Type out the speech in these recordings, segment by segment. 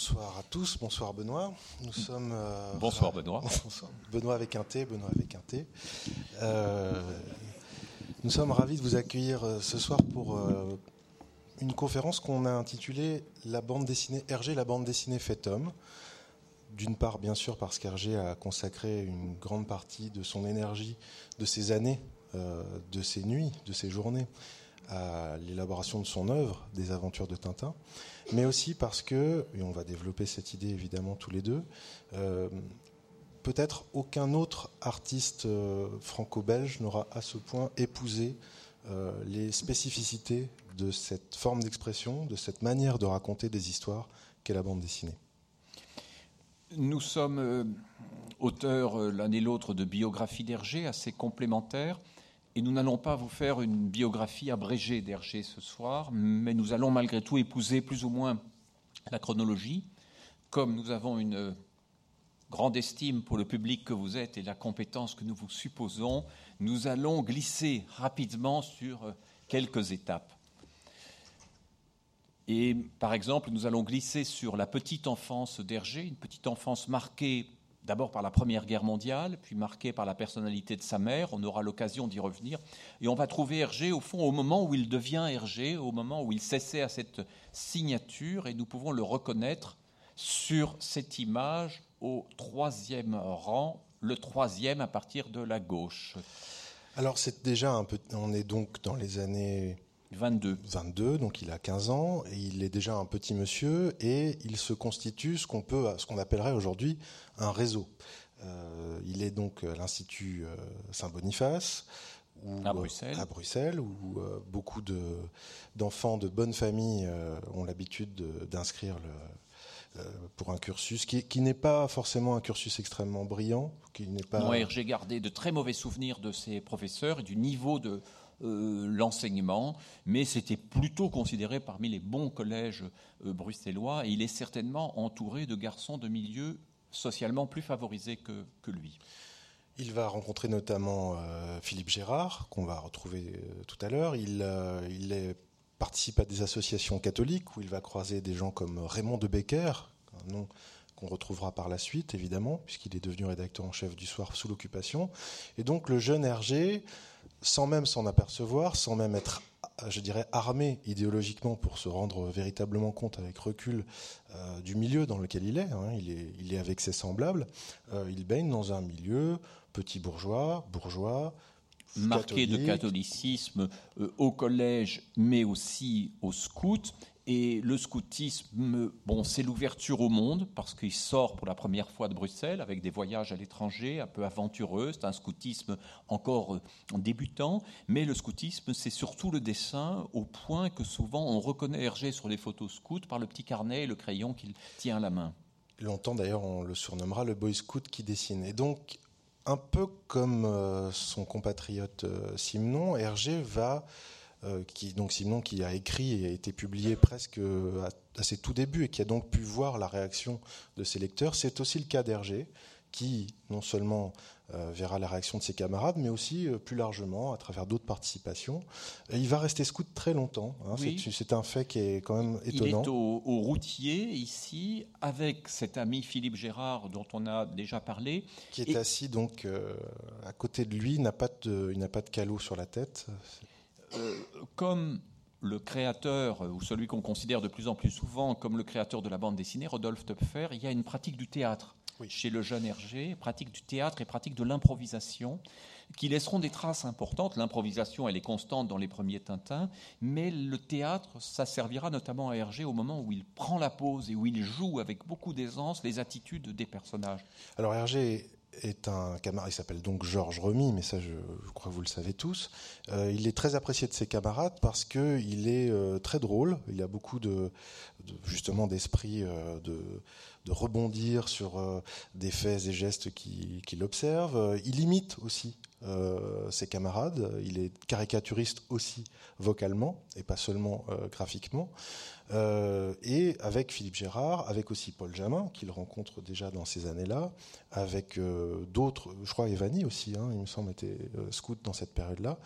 bonsoir à tous, bonsoir Benoît. Nous sommes. Euh, bonsoir Benoît. Benoît avec un T, Benoît avec un T. Euh, nous sommes ravis de vous accueillir euh, ce soir pour une conférence qu'on a intitulée La bande dessinée Hergé, la bande dessinée fait homme. D'une part, bien sûr, parce qu'Hergé a consacré une grande partie de son énergie, de ses années, de ses nuits, de ses journées à l'élaboration de son œuvre, des aventures de Tintin, mais aussi parce que, et on va développer cette idée évidemment tous les deux, euh, peut-être aucun autre artiste euh, franco-belge n'aura à ce point épousé euh, les spécificités de cette forme d'expression, de cette manière de raconter des histoires qu'est la bande dessinée. Nous sommes auteurs l'un et l'autre de biographies d'Hergé assez complémentaires. Et nous n'allons pas vous faire une biographie abrégée d'Hergé ce soir, mais nous allons malgré tout épouser plus ou moins la chronologie. Comme nous avons une grande estime pour le public que vous êtes et la compétence que nous vous supposons, nous allons glisser rapidement sur quelques étapes. Et par exemple, nous allons glisser sur la petite enfance d'Hergé, une petite enfance marquée d'abord par la Première Guerre mondiale, puis marqué par la personnalité de sa mère. On aura l'occasion d'y revenir. Et on va trouver Hergé, au fond, au moment où il devient Hergé, au moment où il cessait à cette signature, et nous pouvons le reconnaître sur cette image au troisième rang, le troisième à partir de la gauche. Alors c'est déjà un peu, on est donc dans les années 22. 22, donc il a 15 ans, et il est déjà un petit monsieur, et il se constitue ce qu'on peut, ce qu'on appellerait aujourd'hui un réseau. Euh, il est donc à l'Institut euh, Saint-Boniface, à Bruxelles, à Bruxelles où euh, beaucoup de, d'enfants de bonne famille ont l'habitude d'inscrire le, pour un cursus qui, qui, n'est pas forcément un cursus extrêmement brillant. Qui n'est pas... Non, j'ai gardé de très mauvais souvenirs de ses professeurs et du niveau de, euh, l'enseignement, mais c'était plutôt considéré parmi les bons collèges euh, bruxellois, et il est certainement entouré de garçons de milieux socialement plus favorisés que, lui. Il va rencontrer notamment euh, Philippe Gérard, qu'on va retrouver tout à l'heure. Il, il participe à des associations catholiques où il va croiser des gens comme Raymond de Becker, un nom qu'on retrouvera par la suite, évidemment, puisqu'il est devenu rédacteur en chef du soir sous l'occupation. Et donc le jeune Hergé sans même s'en apercevoir, sans même être, je dirais, armé idéologiquement pour se rendre véritablement compte avec recul euh, du milieu dans lequel il est. Hein. Il, est il est avec ses semblables. Euh, il baigne dans un milieu petit bourgeois, bourgeois, marqué de catholicisme euh, au collège, mais aussi au scout. Et le scoutisme, bon, c'est l'ouverture au monde parce qu'il sort pour la première fois de Bruxelles avec des voyages à l'étranger un peu aventureux. C'est un scoutisme encore euh, débutant, mais le scoutisme, c'est surtout le dessin au point que souvent on reconnaît Hergé sur les photos scouts par le petit carnet et le crayon qu'il tient à la main. Longtemps d'ailleurs, on le surnommera le boy scout qui dessine. Et donc, un peu comme euh, son compatriote euh, Simon, Hergé va qui, donc Simon qui a écrit et a été publié presque à, ses tout débuts et qui a donc pu voir la réaction de ses lecteurs. C'est aussi le cas d'Hergé, qui non seulement euh, verra la réaction de ses camarades, mais aussi euh, plus largement à travers d'autres participations. il va rester scout très longtemps. Hein. C'est un fait qui est quand même étonnant. Il est au, routier ici avec cet ami Philippe Gérard dont on a déjà parlé, qui est assis donc à côté de lui. Il n'a pas de, il n'a pas de calot sur la tête. Euh, comme le créateur, ou celui qu'on considère de plus en plus souvent comme le créateur de la bande dessinée, Rodolphe Töpfer, il y a une pratique du théâtre chez le jeune Hergé, pratique du théâtre et pratique de l'improvisation, qui laisseront des traces importantes. L'improvisation, elle est constante dans les premiers Tintins, mais le théâtre, ça servira notamment à Hergé au moment où il prend la pause et où il joue avec beaucoup d'aisance les attitudes des personnages. Alors Hergé est un camarade, il s'appelle donc Georges Remy, mais ça je, crois que vous le savez tous. Euh, il est très apprécié de ses camarades parce qu'il est euh, très drôle, il a beaucoup de, justement d'esprit euh, de, de, rebondir sur des faits et gestes qu'il observe. Il imite aussi ses camarades, il est caricaturiste aussi vocalement et pas seulement graphiquement. Euh, et avec Philippe Gérard, avec aussi Paul Jamin, qu'il rencontre déjà dans ces années-là, avec euh, d'autres, je crois Evani aussi, hein, il me semble, était euh, scout dans cette période-là,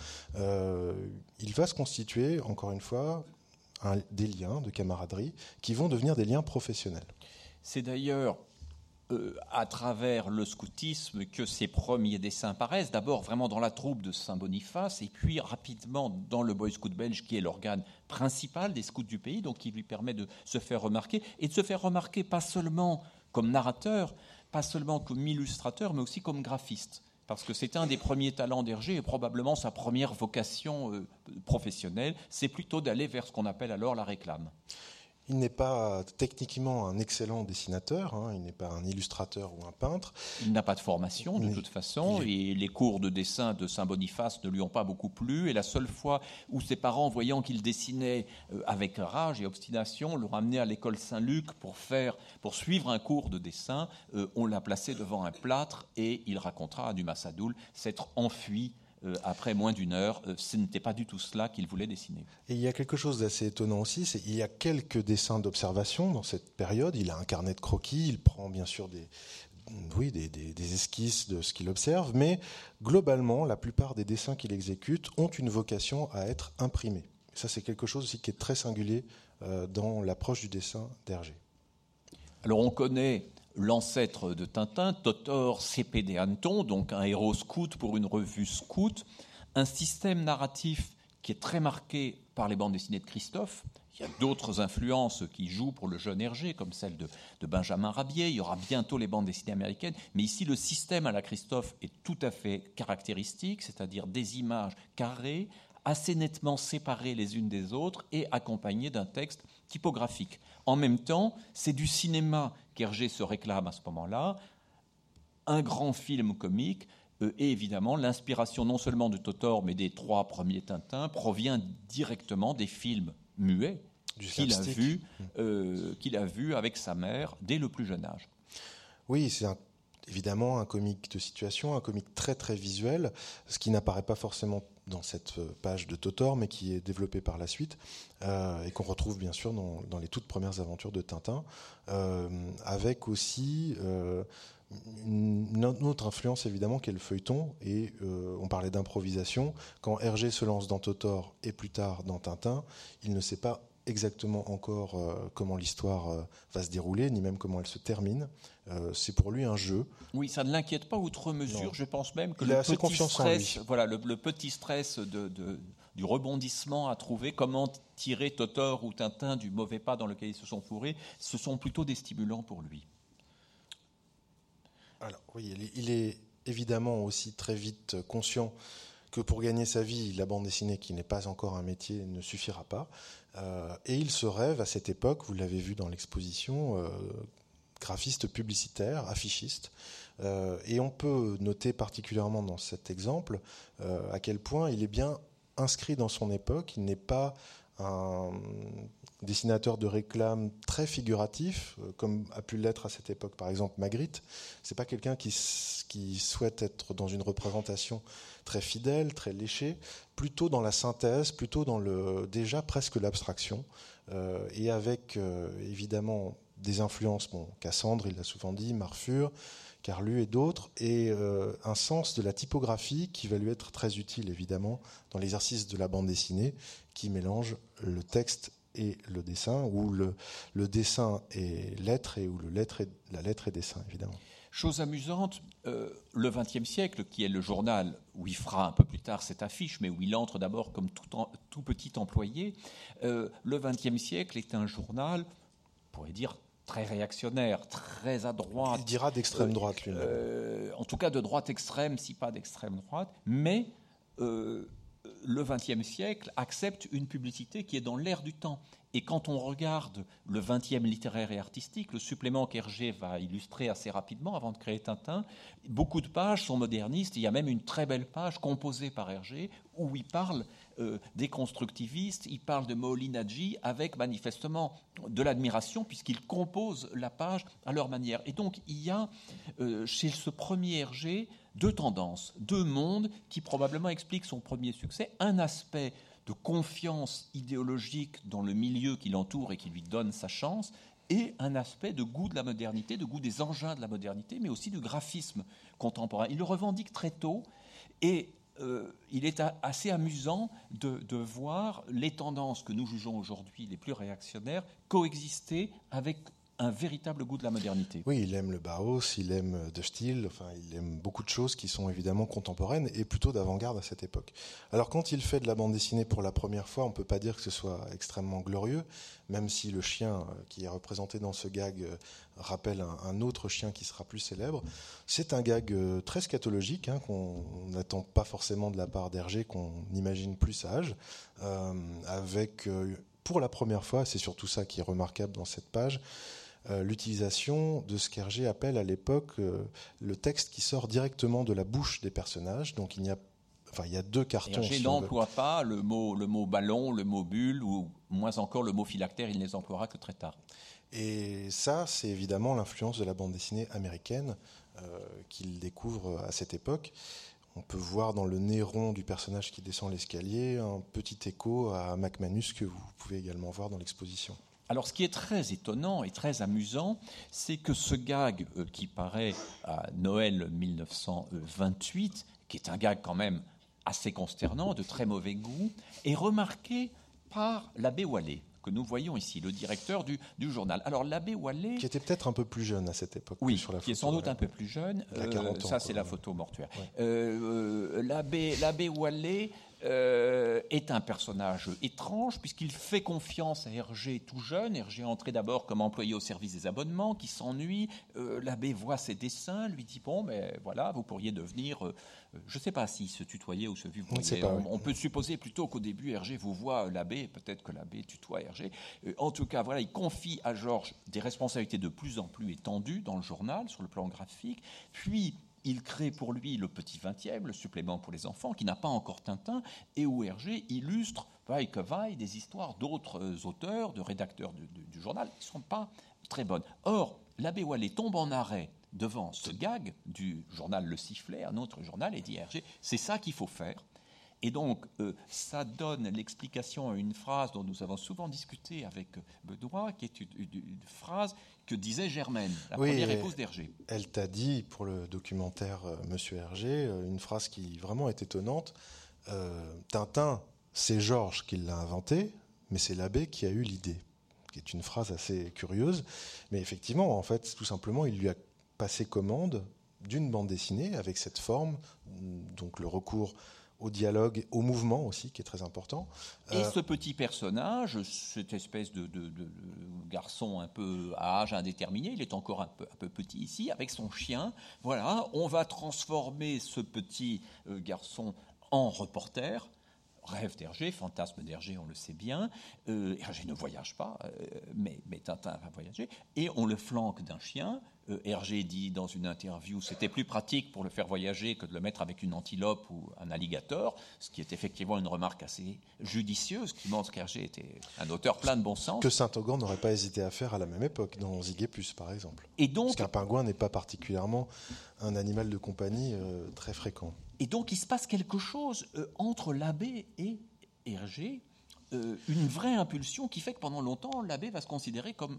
il va se constituer, encore une fois, des liens de camaraderie qui vont devenir des liens professionnels. C'est d'ailleurs euh, à travers le scoutisme que ses premiers dessins paraissent, d'abord vraiment dans la troupe de Saint-Boniface, et puis rapidement dans le Boy Scout belge, qui est l'organe principal des scouts du pays, donc qui lui permet de se faire remarquer, et de se faire remarquer pas seulement comme narrateur, pas seulement comme illustrateur, mais aussi comme graphiste. Parce que c'est un des premiers talents d'Hergé et probablement sa première vocation euh, professionnelle, c'est plutôt d'aller vers ce qu'on appelle alors la réclame. Il n'est pas techniquement un excellent dessinateur, hein, il n'est pas un illustrateur ou un peintre. Il n'a pas de formation de toute façon, et les cours de dessin de Saint-Boniface ne lui ont pas beaucoup plu. Et la seule fois où ses parents, voyant qu'il dessinait euh, avec rage et obstination, l'ont ramené à l'école Saint-Luc pour, faire, pour suivre un cours de dessin, euh, on l'a placé devant un plâtre et il racontera à Dumas Sadoul s'être enfui après moins d'une heure, euh, ce n'était pas du tout cela qu'il voulait dessiner. Et il y a quelque chose d'assez étonnant aussi, c'est qu'il y a quelques dessins d'observation dans cette période. Il a un carnet de croquis, il prend bien sûr des, oui, des, des, esquisses de ce qu'il observe, mais globalement, la plupart des dessins qu'il exécute ont une vocation à être imprimés. ça, c'est quelque chose aussi qui est très singulier euh, dans l'approche du dessin d'Hergé. Alors, on connaît l'ancêtre de Tintin, Totor CPD Anton, donc un héros scout pour une revue scout, un système narratif qui est très marqué par les bandes dessinées de Christophe. Il y a d'autres influences qui jouent pour le jeune Hergé, comme celle de, de, Benjamin Rabier. Il y aura bientôt les bandes dessinées américaines. Mais ici, le système à la Christophe est tout à fait caractéristique, c'est-à-dire des images carrées, assez nettement séparées les unes des autres et accompagnées d'un texte typographique. En même temps, c'est du cinéma qu'Hergé se réclame à ce moment-là, un grand film comique, euh, et évidemment, l'inspiration non seulement de Totor, mais des trois premiers Tintins, provient directement des films muets qu'il a, vu, euh, qu'il a vu avec sa mère dès le plus jeune âge. Oui, c'est évidemment un comique de situation, un comique très très visuel, ce qui n'apparaît pas forcément dans cette euh, page de Totor, mais qui est développée par la suite euh, et qu'on retrouve bien sûr dans, les toutes premières aventures de Tintin, euh, avec aussi une, autre influence évidemment qui est le feuilleton. Et on parlait d'improvisation. Quand Hergé se lance dans Totor et plus tard dans Tintin, il ne sait pas exactement encore euh, comment l'histoire euh, va se dérouler, ni même comment elle se termine. Euh, c'est pour lui un jeu. Oui, ça ne l'inquiète pas outre mesure. Je pense même que le petit, stress, Voilà, le, petit stress de, du rebondissement à trouver, comment tirer Totor ou Tintin du mauvais pas dans lequel ils se sont fourrés, ce sont plutôt des stimulants pour lui. Alors oui, il est évidemment aussi très vite conscient que pour gagner sa vie, la bande dessinée, qui n'est pas encore un métier, ne suffira pas. Euh, et il se rêve à cette époque, vous l'avez vu dans l'exposition, euh, graphiste publicitaire, affichiste. Euh, et on peut noter particulièrement dans cet exemple à quel point il est bien inscrit dans son époque. Il n'est pas un dessinateur de réclame très figuratif, comme a pu l'être à cette époque par exemple Magritte. C'est pas quelqu'un qui, souhaite être dans une représentation très fidèle, très léché, plutôt dans la synthèse, plutôt dans le déjà presque l'abstraction, euh, et avec euh, évidemment des influences, bon, Cassandre, il l'a souvent dit, Marfur, Carlu et d'autres, et euh, un sens de la typographie qui va lui être très utile évidemment dans l'exercice de la bande dessinée, qui mélange le texte et le dessin, ou le, le dessin et lettre, et où le lettre et, la lettre et dessin évidemment. Chose amusante, euh, le XXe siècle, qui est le journal où il fera un peu plus tard cette affiche, mais où il entre d'abord comme tout, petit employé, euh, le XXe siècle est un journal, on pourrait dire, très réactionnaire, très à droite. Il dira d'extrême droite, lui-même. Euh, en tout cas, de droite extrême, si pas d'extrême droite, mais le XXe siècle accepte une publicité qui est dans l'air du temps. Et quand on regarde le 20e littéraire et artistique, le supplément qu'Hergé va illustrer assez rapidement avant de créer Tintin, beaucoup de pages sont modernistes. Il y a même une très belle page composée par Hergé où il parle euh, des constructivistes, il parle de Moholy-Nagy avec manifestement de l'admiration puisqu'il compose la page à leur manière. Et donc il y a euh, chez ce premier Hergé deux tendances, deux mondes qui probablement expliquent son premier succès. Un aspect de confiance idéologique dans le milieu qui l'entoure et qui lui donne sa chance, et un aspect de goût de la modernité, de goût des engins de la modernité, mais aussi du graphisme contemporain. Il le revendique très tôt, et euh, il est assez amusant de, de, voir les tendances que nous jugeons aujourd'hui les plus réactionnaires coexister avec un véritable goût de la modernité. Oui, il aime le Bauhaus, il aime De Style, enfin, il aime beaucoup de choses qui sont évidemment contemporaines et plutôt d'avant-garde à cette époque. Alors quand il fait de la bande dessinée pour la première fois, on ne peut pas dire que ce soit extrêmement glorieux, même si le chien euh, qui est représenté dans ce gag euh, rappelle un, autre chien qui sera plus célèbre. C'est un gag euh, très scatologique hein, qu'on n'attend pas forcément de la part d'Hergé, qu'on imagine plus sage, avec pour la première fois, c'est surtout ça qui est remarquable dans cette page, euh, l'utilisation de ce qu'Hergé appelle à l'époque euh, le texte qui sort directement de la bouche des personnages. Donc il y a, enfin, il y a deux cartons. Hergé n'emploie pas le mot, le mot ballon, le mot bulle, ou moins encore le mot phylactère, il ne les emploiera que très tard. Et ça, c'est évidemment l'influence de la bande dessinée américaine euh, qu'il découvre à cette époque. On peut voir dans le nez rond du personnage qui descend l'escalier un petit écho à MacManus que vous pouvez également voir dans l'exposition. Alors, ce qui est très étonnant et très amusant, c'est que ce gag euh, qui paraît à Noël 1928, qui est un gag quand même assez consternant, de très mauvais goût, est remarqué par l'abbé Wallet que nous voyons ici, le directeur du, journal. Alors l'abbé Wallet... Qui était peut-être un peu plus jeune à cette époque. Oui, sur la qui est sans doute un peu plus jeune. Euh, ça, c'est la photo mortuaire. Euh, l'abbé Wallet euh, est un personnage étrange puisqu'il fait confiance à Hergé tout jeune. Hergé est entré d'abord comme employé au service des abonnements, qui s'ennuie. Euh, l'abbé voit ses dessins, lui dit bon, mais voilà, vous pourriez devenir. Euh, je ne sais pas s'il se tutoyait ou se vivait. On, on, peut supposer plutôt qu'au début Hergé vous voit l'abbé, peut-être que l'abbé tutoie Hergé. en tout cas, voilà, il confie à Georges des responsabilités de plus en plus étendues dans le journal sur le plan graphique. Puis il crée pour lui le petit 20e, le supplément pour les enfants, qui n'a pas encore Tintin, et où Hergé illustre, vaille que vaille, des histoires d'autres euh, auteurs, de rédacteurs du, journal, qui ne sont pas très bonnes. Or, l'abbé Wallet tombe en arrêt devant ce gag du journal Le Sifflet, un autre journal, et dit Hergé, c'est ça qu'il faut faire. Et donc, euh, ça donne l'explication à une phrase dont nous avons souvent discuté avec Benoît, qui est une, phrase que disait Germaine, la première épouse d'Hergé. Elle t'a dit, pour le documentaire euh, Monsieur Hergé, euh, une phrase qui vraiment est étonnante. Tintin, c'est Georges qui l'a inventé, mais c'est l'abbé qui a eu l'idée. Qui est une phrase assez curieuse. Mais effectivement, en fait, tout simplement, il lui a passé commande d'une bande dessinée avec cette forme, donc le recours au dialogue, au mouvement aussi, qui est très important. Et euh, ce petit personnage, cette espèce de, garçon un peu à âge indéterminé, il est encore un peu, un peu, petit ici, avec son chien. Voilà, on va transformer ce petit euh, garçon en reporter. Rêve d'Hergé, fantasme d'Hergé, on le sait bien. Euh, Hergé ne voyage pas, mais, mais Tintin va voyager. Et on le flanque d'un chien euh, Hergé dit dans une interview c'était plus pratique pour le faire voyager que de le mettre avec une antilope ou un alligator, ce qui est effectivement une remarque assez judicieuse qui montre qu'Hergé était un auteur plein de bon sens. Que Saint-Augan n'aurait pas hésité à faire à la même époque, dans Ziguépus par exemple. Et donc, Parce qu'un pingouin n'est pas particulièrement un animal de compagnie euh, très fréquent. Et donc il se passe quelque chose euh, entre l'abbé et Hergé, une vraie impulsion qui fait que pendant longtemps l'abbé va se considérer comme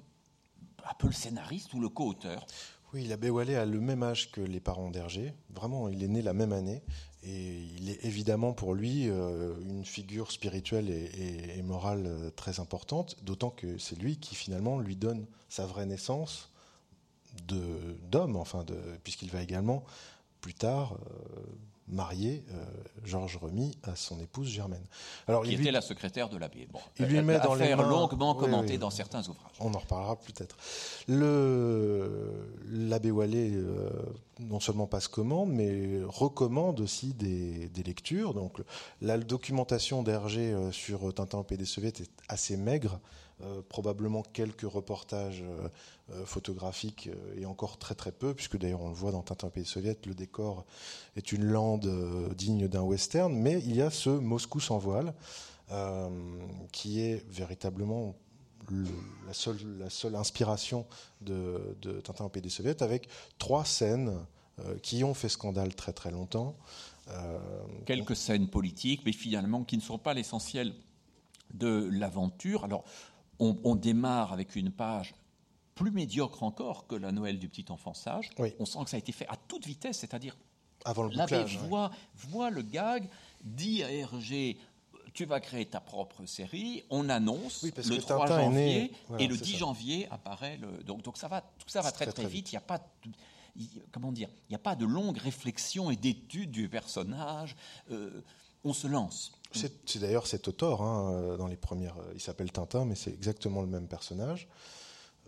un peu le scénariste ou le co-auteur. Oui, l'abbé Wallet a le même âge que les parents d'Hergé. Vraiment, il est né la même année. Et il est évidemment pour lui euh, une figure spirituelle et, morale euh, très importante, d'autant que c'est lui qui finalement lui donne sa vraie naissance d'homme, enfin, puisqu'il va également plus tard marié euh, Georges Remy à son épouse Germaine. Alors, qui était la secrétaire de l'abbé. Bon, il lui met dans les mains, longuement commentée dans certains ouvrages. On en reparlera peut-être. L'abbé Wallet euh, non seulement passe commande, mais recommande aussi des, lectures. Donc la documentation d'Hergé euh, sur Tintin au Pays des Soviets est assez maigre. Euh, probablement quelques reportages euh, euh, photographiques et encore très très peu, puisque d'ailleurs on le voit dans Tintin Pays soviète, le décor est une lande digne d'un western, mais il y a ce Moscou sans voile qui est véritablement la, seule, inspiration de, de Tintin au pays des soviets, avec trois scènes qui ont fait scandale très très longtemps. Quelques scènes politiques, mais finalement qui ne sont pas l'essentiel de l'aventure. Alors, on, démarre avec une page plus médiocre encore que la Noël du petit enfant sage. On sent que ça a été fait à toute vitesse, c'est-à-dire avant le l'abbé voit, voit le gag, dit à Hergé tu vas créer ta propre série, on annonce Oui, parce le que 3 Tintin est né- janvier, voilà, et le c'est 10 ça. janvier apparaît le... Donc, donc ça va, tout ça va très très, très, très vite, il n'y a pas... de- comment dire Il n'y a pas de longue réflexion et d'étude du personnage. euh, on se lance. C'est d'ailleurs cet auteur, hein, euh, dans les premières. euh, Il s'appelle Tintin, mais c'est exactement le même personnage.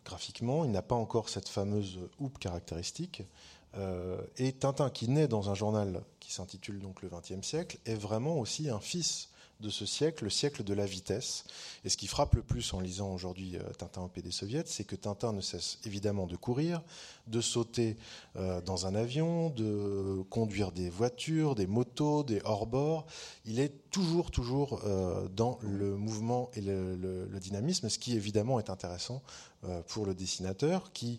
Graphiquement, il n'a pas encore cette fameuse houppe caractéristique. Euh, et Tintin, qui naît dans un journal qui s'intitule donc Le XXe siècle, est vraiment aussi un fils de ce siècle, le siècle de la vitesse. Et ce qui frappe le plus en lisant aujourd'hui euh, Tintin au PD soviet, c'est que Tintin ne cesse évidemment de courir, de sauter euh, dans un avion, de conduire des voitures, des motos, des hors-bords. Il est toujours, toujours euh, dans le mouvement et le, dynamisme, ce qui évidemment est intéressant pour le dessinateur, qui,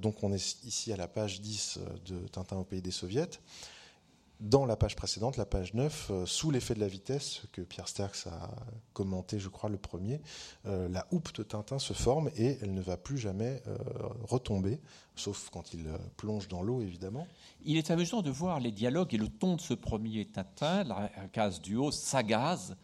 donc on est ici à la page 10 de Tintin au pays des soviets. Dans la page précédente, la page 9, euh, sous l'effet de la vitesse, que Pierre Sterks a commenté, je crois, le premier, euh, la houppe de Tintin se forme et elle ne va plus jamais euh, retomber, sauf quand il plonge dans l'eau, évidemment. Il est amusant de voir les dialogues et le ton de ce premier Tintin, la case du haut, s'agaze.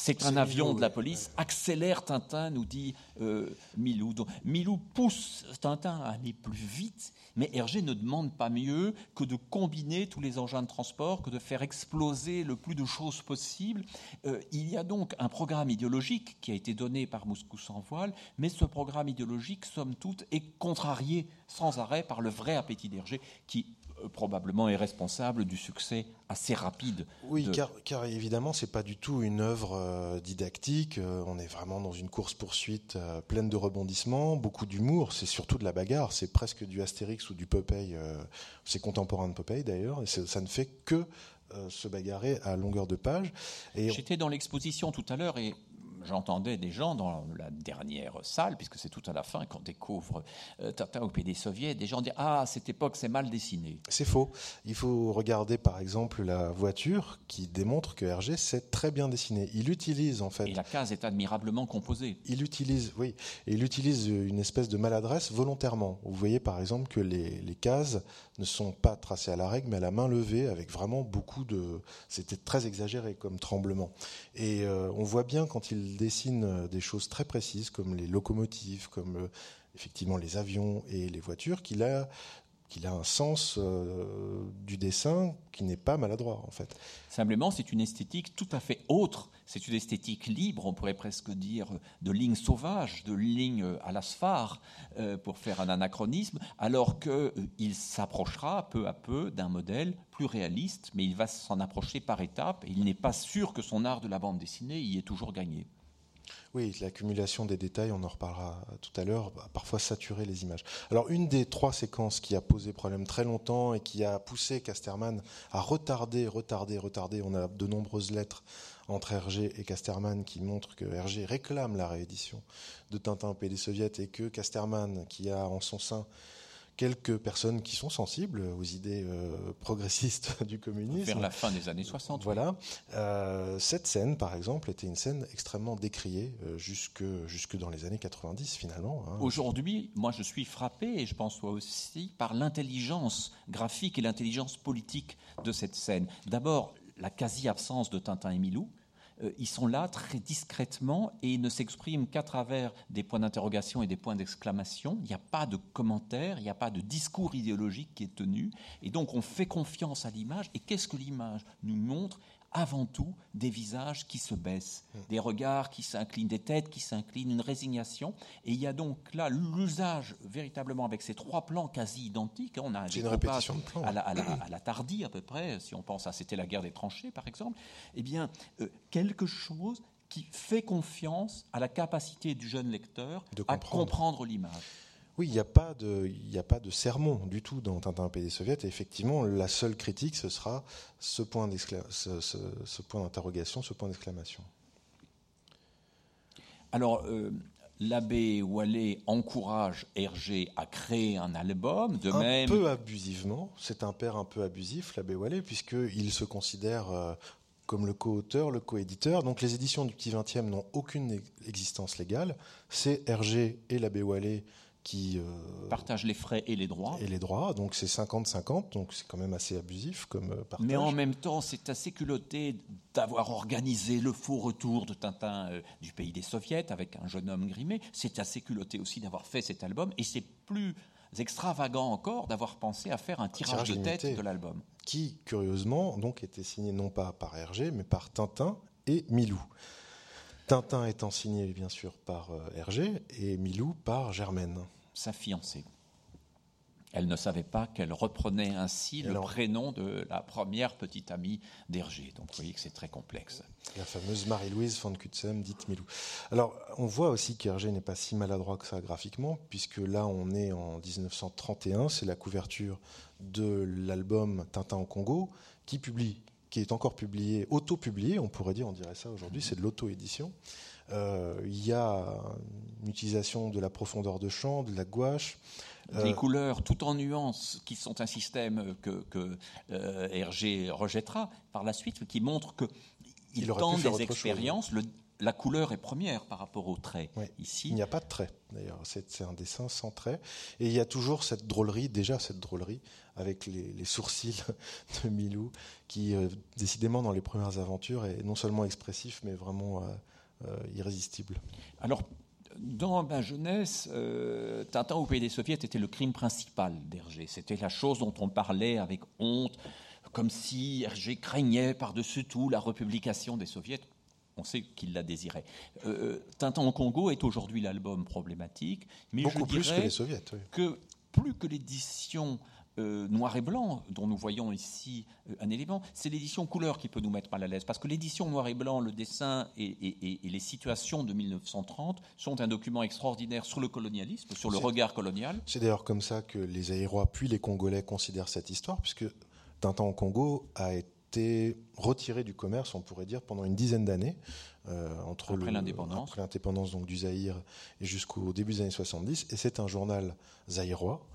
C'est un avion de la police. Accélère Tintin, nous dit euh, Milou. Donc, Milou pousse Tintin à aller plus vite, mais Hergé ne demande pas mieux que de combiner tous les engins de transport, que de faire exploser le plus de choses possible. Euh, il y a donc un programme idéologique qui a été donné par Moscou sans voile, mais ce programme idéologique, somme toute, est contrarié sans arrêt par le vrai appétit d'Hergé, qui probablement est responsable du succès assez rapide. Oui, de- car, car évidemment, c'est pas du tout une œuvre euh, didactique. Euh, on est vraiment dans une course-poursuite euh, pleine de rebondissements, beaucoup d'humour. C'est surtout de la bagarre. C'est presque du Astérix ou du Popeye. euh, c'est contemporain de Popeye d'ailleurs. Et ça ne fait que euh, se bagarrer à longueur de page. J'étais dans l'exposition tout à l'heure et j'entendais des gens dans la dernière salle, puisque c'est tout à la fin qu'on découvre euh, Tintin au pays des soviets, des gens dire Ah, à cette époque, c'est mal dessiné. C'est faux. Il faut regarder par exemple la voiture qui démontre que Hergé sait très bien dessiner. Il utilise en fait Et la case est admirablement composée. il utilise, oui, et il utilise une espèce de maladresse volontairement. Vous voyez par exemple que les, les cases ne sont pas tracées à la règle, mais à la main levée, avec vraiment beaucoup de. C'était très exagéré comme tremblement. Et euh, on voit bien quand il dessine euh, des choses très précises, comme les locomotives, comme euh, effectivement les avions et les voitures, qu'il a qu'il a un sens euh, du dessin qui n'est pas maladroit en fait. Simplement, c'est une esthétique tout à fait autre. C'est une esthétique libre, on pourrait presque dire, de lignes sauvages, de lignes à l'asphare, euh, pour faire un anachronisme, alors qu'il s'approchera peu à peu d'un modèle plus réaliste, mais il va s'en approcher par étapes, et il n'est pas sûr que son art de la bande dessinée y ait toujours gagné. Oui, l'accumulation des détails, on en reparlera tout à l'heure, va parfois saturer les images. Alors, une des trois séquences qui a posé problème très longtemps et qui a poussé Casterman à retarder, retarder, retarder, on a de nombreuses lettres entre Hergé et Casterman qui montrent que Hergé réclame la réédition de Tintin au pays des soviets et que Casterman, qui a en son sein quelques personnes qui sont sensibles aux idées euh, progressistes du communisme, Vers la fin des années 60. voilà. Euh, cette scène, par exemple, était une scène extrêmement décriée euh, jusque, jusque dans les années 90, finalement. hein. Aujourd'hui, moi je suis frappé, et je pense toi aussi, par l'intelligence graphique et l'intelligence politique de cette scène. D'abord, la quasi-absence de Tintin et Milou. Euh, ils sont là très discrètement et ils ne s'expriment qu'à travers des points d'interrogation et des points d'exclamation. Il n'y a pas de commentaire, il n'y a pas de discours idéologique qui est tenu. Et donc on fait confiance à l'image. Et qu'est-ce que l'image nous montre? Avant tout des visages qui se baissent, des regards qui s'inclinent, des têtes qui s'inclinent, une résignation. Et il y a donc là l'usage véritablement avec ces trois plans quasi identiques. hein, On a un découpage répétition de plans. à la, à la- à la Tardy à peu près, si on pense à c'était la guerre des tranchées par exemple. Eh bien, euh, quelque chose qui fait confiance à la capacité du jeune lecteur De à comprendre l'image. Oui, il n'y a, pas de- il n'y a pas de sermon du tout dans Tintin pays des soviets. Et effectivement, la seule critique, ce sera ce point d'excla- ce- ce- ce point d'interrogation, ce point d'exclamation. Alors, euh, l'abbé Wallet encourage Hergé à créer un album, de un même. peu abusivement. C'est un père un peu abusif, l'abbé Wallet, puisqu'il se considère euh, comme le co-auteur, le co-éditeur. Donc les éditions du Petit 20e n'ont aucune existence légale. C'est Hergé et l'abbé Wallet qui partage les frais et les droits. Et les droits, donc c'est 50-50, donc c'est quand même assez abusif comme partage. Mais en même temps, c'est assez culotté d'avoir organisé le faux retour de Tintin du pays des soviets avec un jeune homme grimé. C'est assez culotté aussi d'avoir fait cet album, et c'est plus extravagant encore d'avoir pensé à faire un tirage, de tête de l'album. Qui, curieusement, donc était signé non pas par Hergé, mais par Tintin et Milou. Tintin étant signé bien sûr par euh, Hergé et Milou par Germaine. Sa fiancée. Elle ne savait pas qu'elle reprenait ainsi le prénom de la première petite amie d'Hergé. Donc vous voyez que c'est très complexe. La fameuse Marie-Louise von Kutzem, dite Milou. Alors on voit aussi qu'Hergé n'est pas si maladroit que ça graphiquement, puisque là on est en 1931, c'est la couverture de l'album Tintin au Congo, qui publie qui est encore publié, auto-publié, on pourrait dire, on dirait ça aujourd'hui, c'est de l'auto-édition. Euh, il y a une utilisation de la profondeur de champ, de la gouache, des euh, couleurs tout en nuances, qui sont un système que, que euh, Hergé rejettera par la suite, qui montre qu'il tente des expériences. la couleur est première par rapport au trait. Ici, il n'y a pas de trait d'ailleurs. C'est un dessin sans trait. Et il y a toujours cette drôlerie, déjà cette drôlerie, avec les, sourcils de Milou, qui euh, décidément dans les premières aventures est non seulement expressif, mais vraiment irrésistible. Alors dans ma jeunesse, euh, Tintin au pays des soviets était le crime principal d'Hergé. C'était la chose dont on parlait avec honte, comme si Hergé craignait par-dessus tout la republication des soviets. On sait qu'il la désirait. Euh, Tintin au Congo est aujourd'hui l'album problématique, mais Beaucoup je plus que les soviets. Que plus que l'édition euh, noir et blanc, dont nous voyons ici euh, un élément, c'est l'édition couleur qui peut nous mettre mal à l'aise. Parce que l'édition noir et blanc, le dessin et, les situations de 1930 sont un document extraordinaire sur le colonialisme, sur le regard colonial. C'est d'ailleurs comme ça que les Aérois puis les Congolais considèrent cette histoire, puisque Tintin au Congo a été retiré du commerce, on pourrait dire, pendant une dizaine d'années. Euh, entre l'indépendance. du Zaïre et jusqu'au début des années 70. Et c'est un journal zaïrois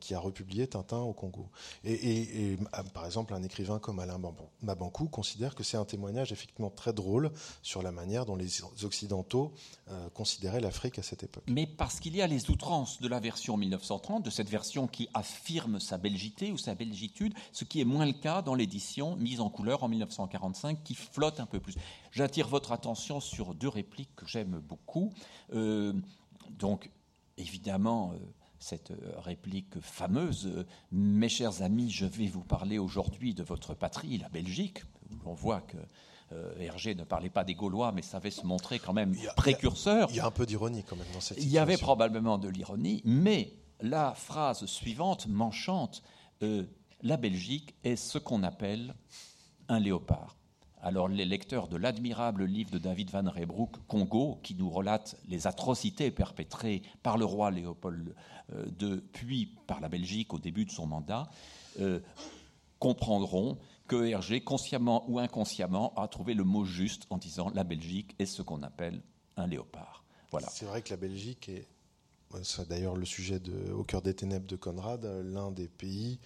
qui a republié Tintin au Congo. Et, euh, par exemple, un écrivain comme Alain Mabankou considère que c'est un témoignage effectivement très drôle sur la manière dont les Occidentaux euh, considéraient l'Afrique à cette époque. Mais parce qu'il y a les outrances de la version 1930, de cette version qui affirme sa belgité ou sa belgitude, ce qui est moins le cas dans l'édition mise en couleur en 1945, qui flotte un peu plus. J'attire votre attention sur deux répliques que j'aime beaucoup. donc, évidemment cette euh, réplique fameuse euh, Mes chers amis, je vais vous parler aujourd'hui de votre patrie, la Belgique. On voit que euh, Hergé ne parlait pas des Gaulois, mais savait se montrer quand même précurseur. Il y a un peu d'ironie quand même dans cette Il y avait probablement de l'ironie, mais la phrase suivante m'enchante La Belgique est ce qu'on appelle un léopard. Alors les lecteurs de l'admirable livre de David Van Reybrouck, Congo, qui nous relate les atrocités perpétrées par le roi Léopold II, euh, puis par la Belgique au début de son mandat, euh, comprendront que Hergé, consciemment ou inconsciemment, a trouvé le mot juste en disant la Belgique est ce qu'on appelle un léopard. Voilà. C'est vrai que la Belgique est, c'est d'ailleurs le sujet Au cœur des ténèbres de Conrad, l'un des pays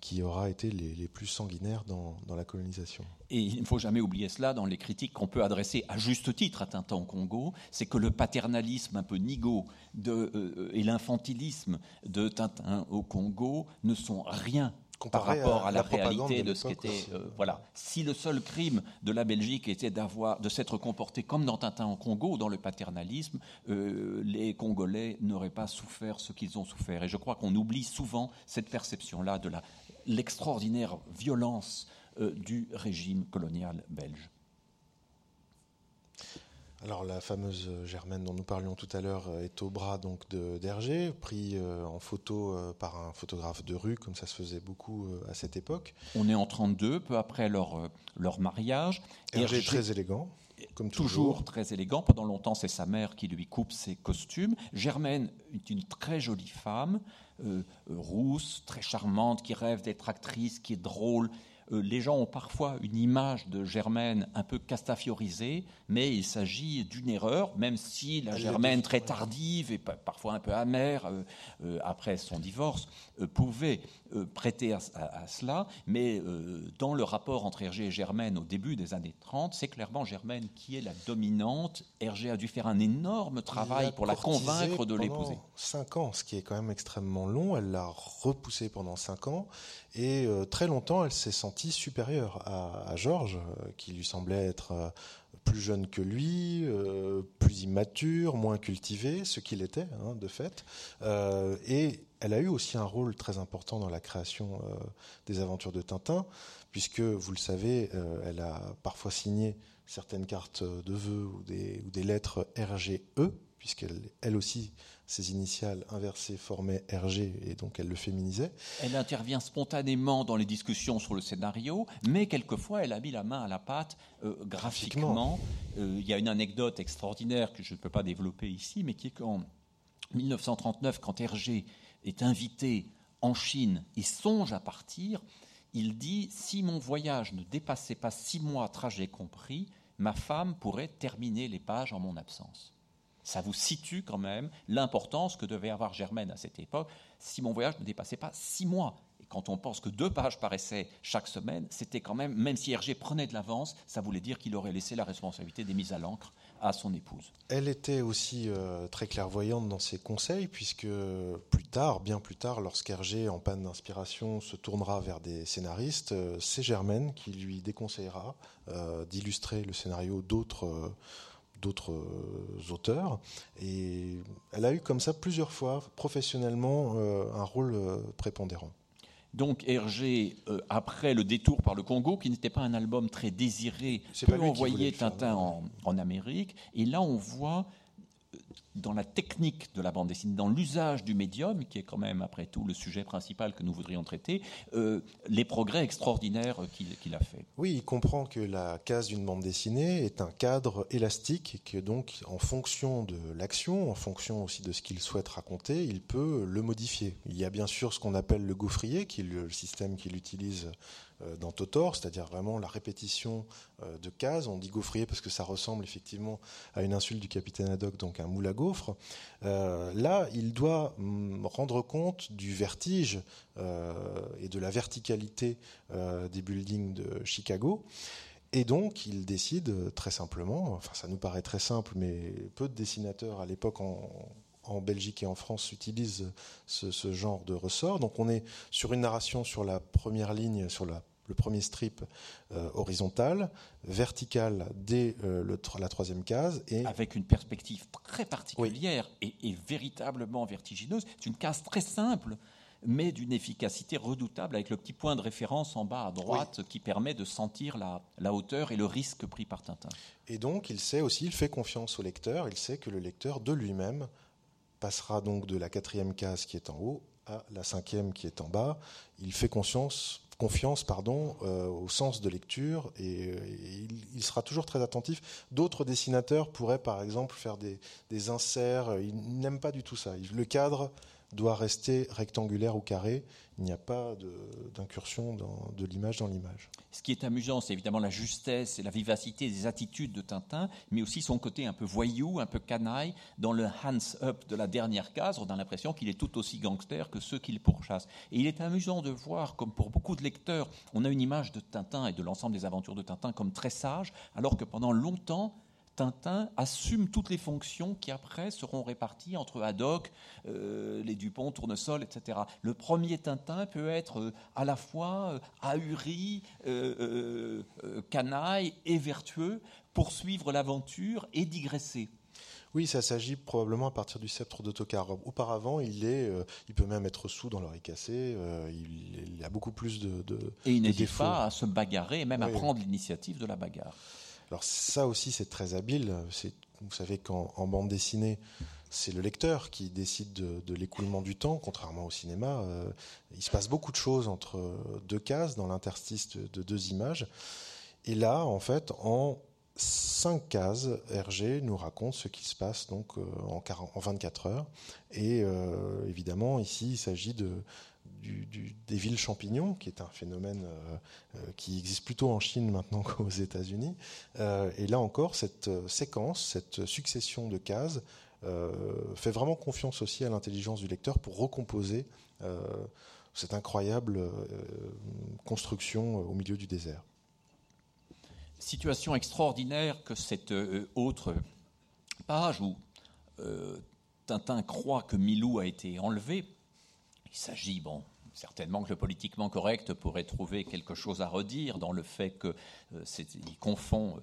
qui aura été les, plus sanguinaires dans, la colonisation. Et il ne faut jamais oublier cela dans les critiques qu'on peut adresser à juste titre à Tintin au Congo, c'est que le paternalisme un peu nigo de, euh, et l'infantilisme de Tintin au Congo ne sont rien par rapport à, la, réalité de, ce qu'était. Euh, voilà. Si le seul crime de la Belgique était d'avoir, de s'être comporté comme dans Tintin au Congo, dans le paternalisme, euh, les Congolais n'auraient pas souffert ce qu'ils ont souffert. Et je crois qu'on oublie souvent cette perception-là de l'extraordinaire violence euh, du régime colonial belge. Alors la fameuse Germaine dont nous parlions tout à l'heure euh, est au bras donc d'Hergé, pris euh, en photo par un photographe de rue, comme ça se faisait beaucoup à cette époque. On est en 32, peu après leur, leur mariage. Hergé, est très élégant. Comme toujours. toujours. très élégant. Pendant longtemps, c'est sa mère qui lui coupe ses costumes. Germaine est une très jolie femme, euh, rousse, très charmante, qui rêve d'être actrice, qui est drôle, Euh, les gens ont parfois une image de Germaine un peu castafiorisée, mais il s'agit d'une erreur, même si la Germaine très tardive et parfois un peu amère euh, euh, après son divorce pouvait prêter à, cela. Mais dans le rapport entre Hergé et Germaine au début des années 30, c'est clairement Germaine qui est la dominante. Hergé a dû faire un énorme travail pour la convaincre de l'épouser. Cinq ans, ce qui est quand même extrêmement long. Elle l'a repoussé pendant cinq ans. Et très longtemps, elle s'est sentie supérieur à, Georges, euh, qui lui semblait être euh, plus jeune que lui, euh, plus immature, moins cultivé, ce qu'il était, hein, de fait. et elle a eu aussi un rôle très important dans la création des aventures de Tintin, puisque, vous le savez, elle a parfois signé certaines cartes de vœux ou des, ou des lettres RGE, puisqu'elle elle aussi ses initiales inversées formaient RG et donc elle le féminisait. Elle intervient spontanément dans les discussions sur le scénario, mais quelquefois elle a mis la main à la pâte euh, graphiquement. Euh, il y a une anecdote extraordinaire que je ne peux pas développer ici, mais qui est qu'en 1939, quand Hergé est invité en Chine et songe à partir, il dit Si mon voyage ne dépassait pas six mois, trajet compris, ma femme pourrait terminer les pages en mon absence ça vous situe quand même l'importance que devait avoir Germaine à cette époque si mon voyage ne dépassait pas six mois. Et quand on pense que deux pages paraissaient chaque semaine, c'était quand même, même si Hergé prenait de l'avance, ça voulait dire qu'il aurait laissé la responsabilité des mises à l'encre à son épouse. Elle était aussi euh, très clairvoyante dans ses conseils, puisque plus tard, bien plus tard, lorsqu'Hergé, en panne d'inspiration, se tournera vers des scénaristes, euh, c'est Germaine qui lui déconseillera euh, d'illustrer le scénario d'autres d'autres euh, auteurs. Et elle a eu comme ça plusieurs fois professionnellement euh, un rôle euh, prépondérant. Donc Hergé, après le détour par le Congo, qui n'était pas un album très désiré, peut envoyer Tintin en, en, Amérique. Et là, on voit dans la technique de la bande dessinée, dans l'usage du médium, qui est quand même, après tout, le sujet principal que nous voudrions traiter, euh, les progrès extraordinaires qu'il a fait. Oui, il comprend que la case d'une bande dessinée est un cadre élastique et que donc, en fonction de l'action, en fonction aussi de ce qu'il souhaite raconter, il peut le modifier. Il y a bien sûr ce qu'on appelle le gaufrier, qui est le système qu'il utilise dans Totor, c'est-à-dire vraiment la répétition euh, de cases. On dit gaufrier parce que ça ressemble effectivement à une insulte du capitaine Haddock, donc un moule à gaufres. Euh, là, il doit mm, rendre compte du vertige et de la verticalité des buildings de Chicago. Et donc, il décide très simplement, enfin ça nous paraît très simple, mais peu de dessinateurs à l'époque en, en Belgique et en France utilisent ce, genre de ressort. Donc on est sur une narration sur la première ligne, sur le premier strip euh, horizontal, vertical dès euh, la troisième case. Et... Avec une perspective très particulière et, véritablement vertigineuse. C'est une case très simple mais d'une efficacité redoutable avec le petit point de référence en bas à droite qui permet de sentir la, la, hauteur et le risque pris par Tintin. Et donc il sait aussi, il fait confiance au lecteur, il sait que le lecteur de lui-même passera donc de la quatrième case qui est en haut à la cinquième qui est en bas. Il fait confiance pardon, euh, au sens de lecture et, il, sera toujours très attentif. D'autres dessinateurs pourraient par exemple faire des, des inserts. Ils n'aiment pas du tout ça. Le cadre doit rester rectangulaire ou carré. Il n'y a pas d'incursion de l'image dans l'image. Ce qui est amusant, c'est évidemment la justesse et la vivacité des attitudes de Tintin, mais aussi son côté un peu voyou, un peu canaille. Dans le hands up de la dernière case, on a l'impression qu'il est tout aussi gangster que ceux qu'il pourchasse. Et il est amusant de voir, comme pour beaucoup de lecteurs, on a une image de Tintin et de l'ensemble des aventures de Tintin comme très sage, alors que pendant longtemps, Tintin assume toutes les fonctions qui après seront réparties entre Haddock, euh, les Dupont, Tournesol, etc. Le premier Tintin peut être euh, à la fois euh, ahuri, canaille et vertueux, poursuivre l'aventure et digresser. Oui, ça s'agit probablement à partir du sceptre d'autocar. Auparavant, il est, il peut même être sous dans l'oreille cassée. il, a beaucoup plus de, de et il n'hésite pas à se bagarrer et même à prendre l'initiative de la bagarre. Alors ça aussi c'est très habile. Vous savez qu'en bande dessinée, c'est le lecteur qui décide de, l'écoulement du temps, contrairement au cinéma. Euh, il se passe beaucoup de choses entre deux cases, dans l'interstice de deux images. Et là, en fait, en cinq cases, Hergé nous raconte ce qui se passe donc euh, en, 24 heures. Et euh, évidemment, ici, il s'agit de, des villes champignons, qui est un phénomène qui existe plutôt en Chine maintenant qu'aux États-Unis. et là encore, cette séquence, cette succession de cases fait vraiment confiance aussi à l'intelligence du lecteur pour recomposer cette incroyable construction au milieu du désert. Situation extraordinaire que cette autre page où Tintin croit que Milou a été enlevé. Il s'agit, bon, certainement que le politiquement correct pourrait trouver quelque chose à redire dans le fait qu'il euh, confond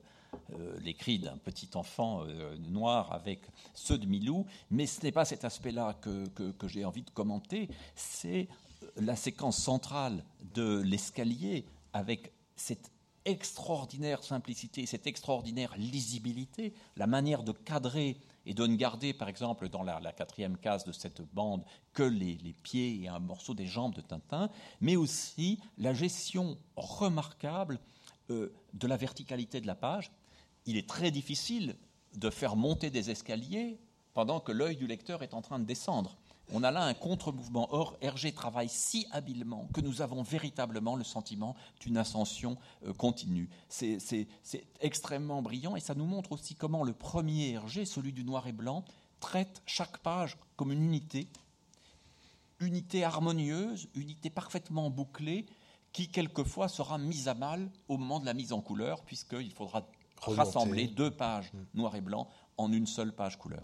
euh, les cris d'un petit enfant euh, noir avec ceux de Milou, mais ce n'est pas cet aspect-là que j'ai envie de commenter, c'est la séquence centrale de l'escalier avec cette extraordinaire simplicité, cette extraordinaire lisibilité, la manière de cadrer et de ne garder, par exemple, dans la, quatrième case de cette bande, que les, pieds et un morceau des jambes de Tintin, mais aussi la gestion remarquable euh, de la verticalité de la page. Il est très difficile de faire monter des escaliers pendant que l'œil du lecteur est en train de descendre. On a là un contre-mouvement. Or, Hergé travaille si habilement que nous avons véritablement le sentiment d'une ascension euh, continue. C'est extrêmement brillant et ça nous montre aussi comment le premier Hergé, celui du noir et blanc, traite chaque page comme une unité, unité harmonieuse, unité parfaitement bouclée, qui quelquefois sera mise à mal au moment de la mise en couleur, puisqu'il faudra rassembler deux pages mm. noir et blanc en une seule page couleur.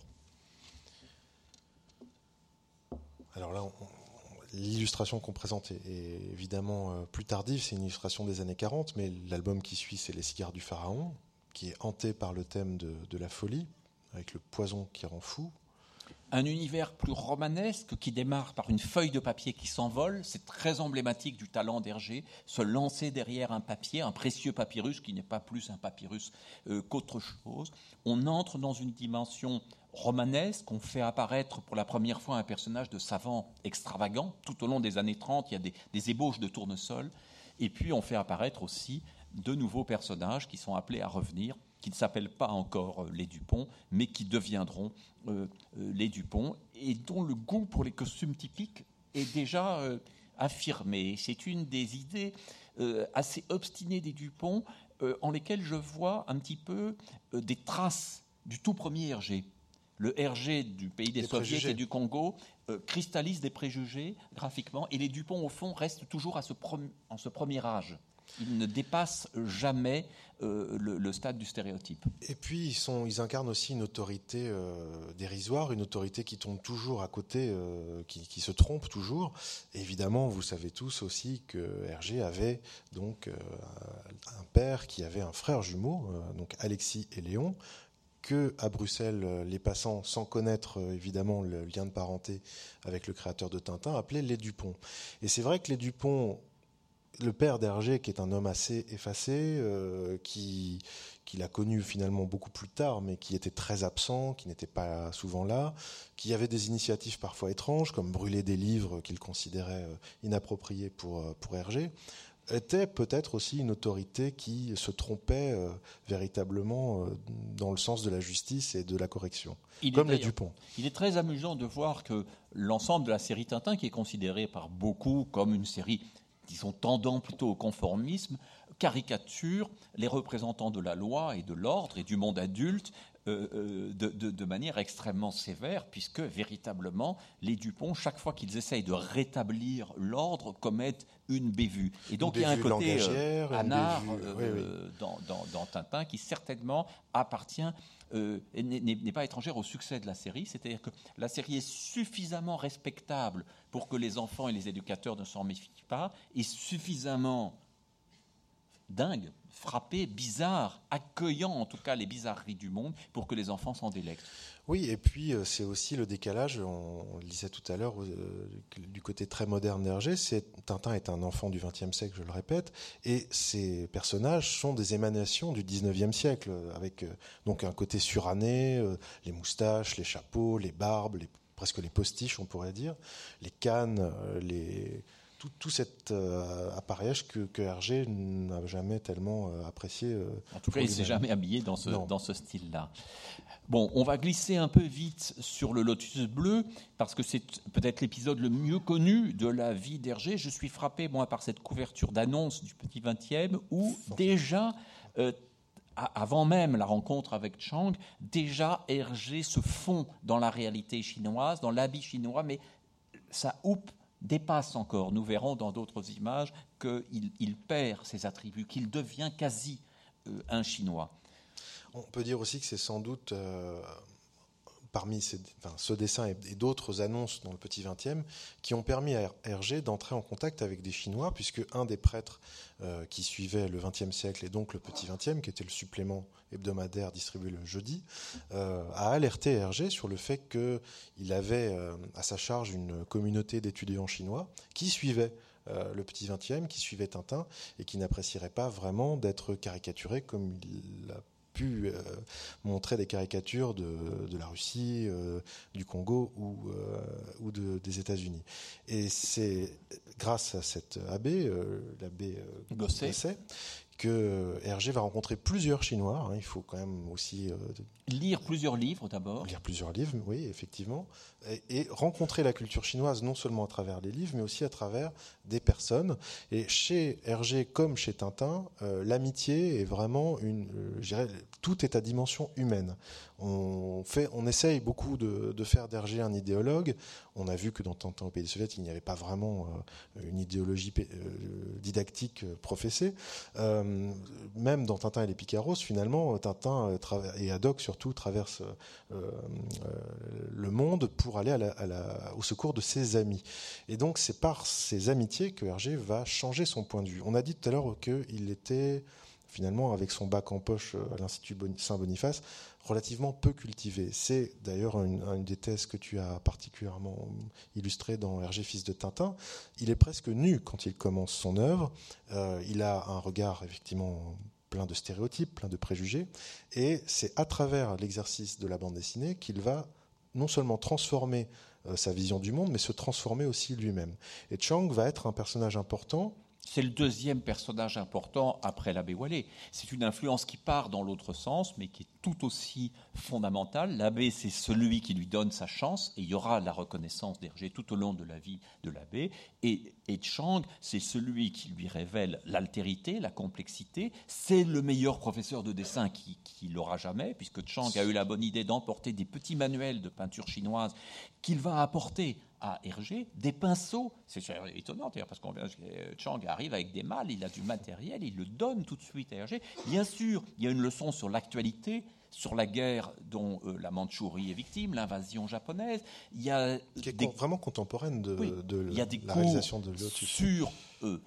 Alors là, l'illustration qu'on présente est, évidemment euh, plus tardive, c'est une illustration des années 40, mais l'album qui suit, c'est Les cigares du pharaon, qui est hanté par le thème de, la folie, avec le poison qui rend fou. Un univers plus romanesque qui démarre par une feuille de papier qui s'envole, c'est très emblématique du talent d'Hergé, se lancer derrière un papier, un précieux papyrus qui n'est pas plus un papyrus euh, qu'autre chose. On entre dans une dimension romanesque. On fait apparaître pour la première fois un personnage de savant extravagant. Tout au long des années 30, il y a des, ébauches de tournesol. Et puis on fait apparaître aussi de nouveaux personnages qui sont appelés à revenir, qui ne s'appellent pas encore euh, les Dupont, mais qui deviendront euh, euh, les Dupont, et dont le goût pour les costumes typiques est déjà affirmé. C'est une des idées assez obstinées des Dupont, en lesquelles je vois un petit peu des traces du tout premier Hergé le RG du pays des, Soviets et du Congo euh, cristallise des préjugés graphiquement, et les Dupont, au fond, restent toujours à ce en ce premier âge. Ils ne dépassent jamais euh, le, stade du stéréotype. Et puis, ils, sont, ils incarnent aussi une autorité euh, dérisoire, une autorité qui tombe toujours à côté, qui, se trompe toujours. évidemment, vous savez tous aussi que Hergé avait donc un père qui avait un frère jumeau, donc Alexis et Léon, que à Bruxelles, euh, les passants, sans connaître euh, évidemment le lien de parenté avec le créateur de Tintin, appelaient les Dupont. Et c'est vrai que les Dupont, le père d'Hergé, qui est un homme assez effacé, euh, qui qu'il a connu finalement beaucoup plus tard, mais qui était très absent, qui n'était pas souvent là, qui avait des initiatives parfois étranges, comme brûler des livres qu'il considérait inappropriés pour, pour Hergé, était peut-être aussi une autorité qui se trompait euh, véritablement euh, dans le sens de la justice et de la correction, comme les Dupont. Il est très amusant de voir que l'ensemble de la série Tintin, qui est considérée par beaucoup comme une série, disons, tendant plutôt au conformisme, caricature les représentants de la loi et de l'ordre et du monde adulte euh, de, de, manière extrêmement sévère, puisque véritablement, les Dupont, chaque fois qu'ils essayent de rétablir l'ordre, commettent une bévue. Et donc il y a un côté euh, anard euh, Dans, dans, Tintin qui certainement appartient euh, n'est pas étrangère au succès de la série. C'est-à-dire que la série est suffisamment respectable pour que les enfants et les éducateurs ne s'en méfient pas, et suffisamment dingue, frappé, bizarre, accueillant en tout cas les bizarreries du monde pour que les enfants s'en délectent. Oui, et puis euh, c'est aussi le décalage, on, le disait tout à l'heure, euh, du côté très moderne d'Hergé, Tintin est un enfant du XXe siècle, je le répète, et ces personnages sont des émanations du XIXe siècle, avec euh, donc un côté suranné, les moustaches, les chapeaux, les barbes, presque les postiches, on pourrait dire, les cannes, les tout, cet appareillage que, que Hergé n'a jamais tellement apprécié. en tout cas, il ne s'est jamais habillé dans ce, dans ce style-là. Bon, on va glisser un peu vite sur le Lotus bleu, parce que c'est peut-être l'épisode le mieux connu de la vie d'Hergé. Je suis frappé, moi, par cette couverture d'annonce du Petit 20e, où déjà, euh, avant même la rencontre avec Chang, déjà Hergé se fond dans la réalité chinoise, dans l'habit chinois, mais sa houppe dépasse encore. Nous verrons dans d'autres images qu'il perd ses attributs, qu'il devient quasi euh, un Chinois. On peut dire aussi que c'est sans doute, euh, parmi ce dessin et, d'autres annonces dans le petit 20e, qui ont permis à Hergé d'entrer en contact avec des Chinois, puisque un des prêtres euh, qui suivait le 20e siècle et donc le petit 20e, qui était le supplément hebdomadaire distribué le jeudi, euh, a alerté Hergé sur le fait qu'il avait à sa charge une communauté d'étudiants chinois qui suivaient le petit 20e, qui suivait Tintin et qui n'apprécierait pas vraiment d'être caricaturé comme il a pu euh, montrer des caricatures de, la Russie, euh, du Congo ou, euh, ou des États-Unis. Et c'est grâce à cet abbé, l'abbé Gosset, que Hergé va rencontrer plusieurs Chinois. Hein. il faut quand même aussi lire plusieurs livres d'abord. Lire plusieurs livres, oui, effectivement, et, rencontrer la culture chinoise non seulement à travers les livres, mais aussi à travers des personnes. Et chez Hergé comme chez Tintin, l'amitié est vraiment une, dirais, tout est à dimension humaine. On, fait, on essaye beaucoup de, faire d'Hergé un idéologue. On a vu que dans Tintin au pays des Soviets, il n'y avait pas vraiment euh, une idéologie euh, didactique euh, professée. même dans Tintin et les Picaros, finalement, Tintin et Haddock surtout traversent le monde pour aller au secours de ses amis. Et donc c'est par ses amitiés que Hergé va changer son point de vue. On a dit tout à l'heure qu'il était finalement, avec son bac en poche euh, à l'Institut Saint-Boniface, relativement peu cultivé. C'est d'ailleurs une, des thèses que tu as particulièrement illustrée dans Hergé, fils de Tintin. Il est presque nu quand il commence son œuvre. Euh, il a un regard effectivement plein de stéréotypes, plein de préjugés, et c'est à travers l'exercice de la bande dessinée qu'il va non seulement transformer euh, sa vision du monde, mais se transformer aussi lui-même. Et Chang va être un personnage important c'est le deuxième personnage important après l'abbé Wallet. C'est une influence qui part dans l'autre sens, mais qui est tout aussi fondamentale. L'abbé, c'est celui qui lui donne sa chance, et il y aura la reconnaissance d'Hergé tout au long de la vie de l'abbé. Et, et Chang, c'est celui qui lui révèle l'altérité, la complexité. C'est le meilleur professeur de dessin qui, qui l'aura jamais, puisque Chang a eu la bonne idée d'emporter des petits manuels de peinture chinoise qu'il va apporter à Hergé des pinceaux. C'est étonnant d'ailleurs, parce que Chang arrive avec des mâles, il a du matériel, il le donne tout de suite à Hergé. Bien sûr, il y a une leçon sur l'actualité, sur la guerre dont euh, la Mandchourie est victime, l'invasion japonaise. Il y a qui est vraiment contemporaine de, il y a des la réalisation de. Sur euh,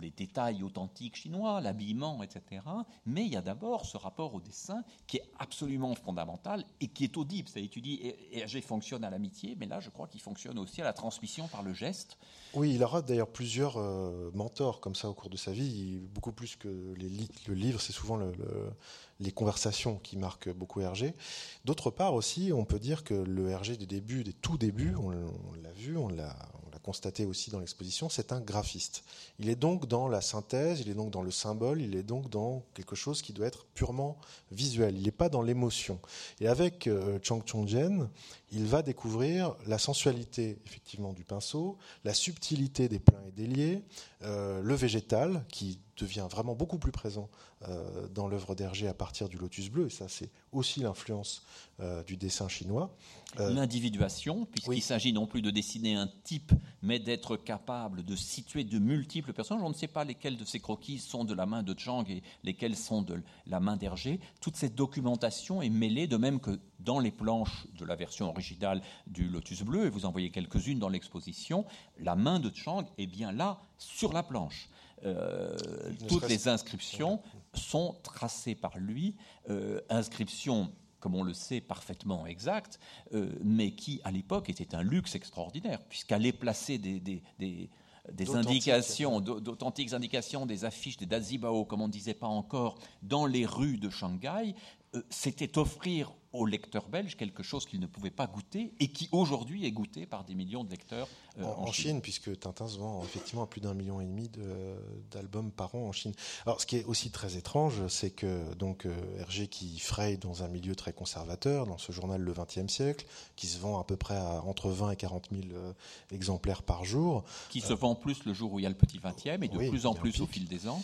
les détails authentiques chinois, l'habillement, etc. Mais il y a d'abord ce rapport au dessin qui est absolument fondamental et qui est audible. Ça étudie, Hergé fonctionne à l'amitié, mais là, je crois qu'il fonctionne aussi à la transmission par le geste. Oui, il aura d'ailleurs plusieurs euh, mentors comme ça au cours de sa vie, beaucoup plus que le livre, c'est souvent les conversations qui marquent beaucoup Hergé. D'autre part aussi, on peut dire que le Hergé des débuts, des tout débuts, on l'a vu, on l'a constaté aussi dans l'exposition, c'est un graphiste. Il est donc dans la synthèse, il est donc dans le symbole, il est donc dans quelque chose qui doit être purement visuel. Il n'est pas dans l'émotion. Et avec euh, Chang Chongjian, il va découvrir la sensualité effectivement du pinceau, la subtilité des pleins et déliés, euh, le végétal qui devient vraiment beaucoup plus présent euh, dans l'œuvre d'Hergé à partir du lotus bleu, et ça c'est aussi l'influence euh, du dessin chinois. L'individuation, puisqu'il s'agit non plus de dessiner un type, mais d'être capable de situer de multiples personnages. On ne sait pas lesquels de ces croquis sont de la main de Chang et lesquels sont de la main d'Hergé. Toute cette documentation est mêlée, de même que dans les planches de la version originale du Lotus bleu, et vous en voyez quelques-unes dans l'exposition, la main de Chang est bien là, sur la planche. Euh, toutes les inscriptions sont tracées par lui, euh, inscriptions comme on le sait parfaitement exactes, euh, mais qui à l'époque était un luxe extraordinaire, puisqu'aller placer des, des, des des indications, d'authentiques indications, des affiches, des dazibao, comme on ne disait pas encore, dans les rues de Shanghai, c'était offrir au lecteur belge quelque chose qu'il ne pouvait pas goûter et qui aujourd'hui est goûté par des millions de lecteurs euh, en, Chine. puisque Tintin se vend effectivement à plus d'un million et demi d'albums par an en Chine. Alors, ce qui est aussi très étrange, c'est que donc euh, Hergé qui fraye dans un milieu très conservateur, dans ce journal Le XXe siècle, qui se vend à peu près à entre 20 et 40 000 euh, exemplaires par jour, qui se vend plus le jour où il y a le petit 20e et de plus en plus au fil des ans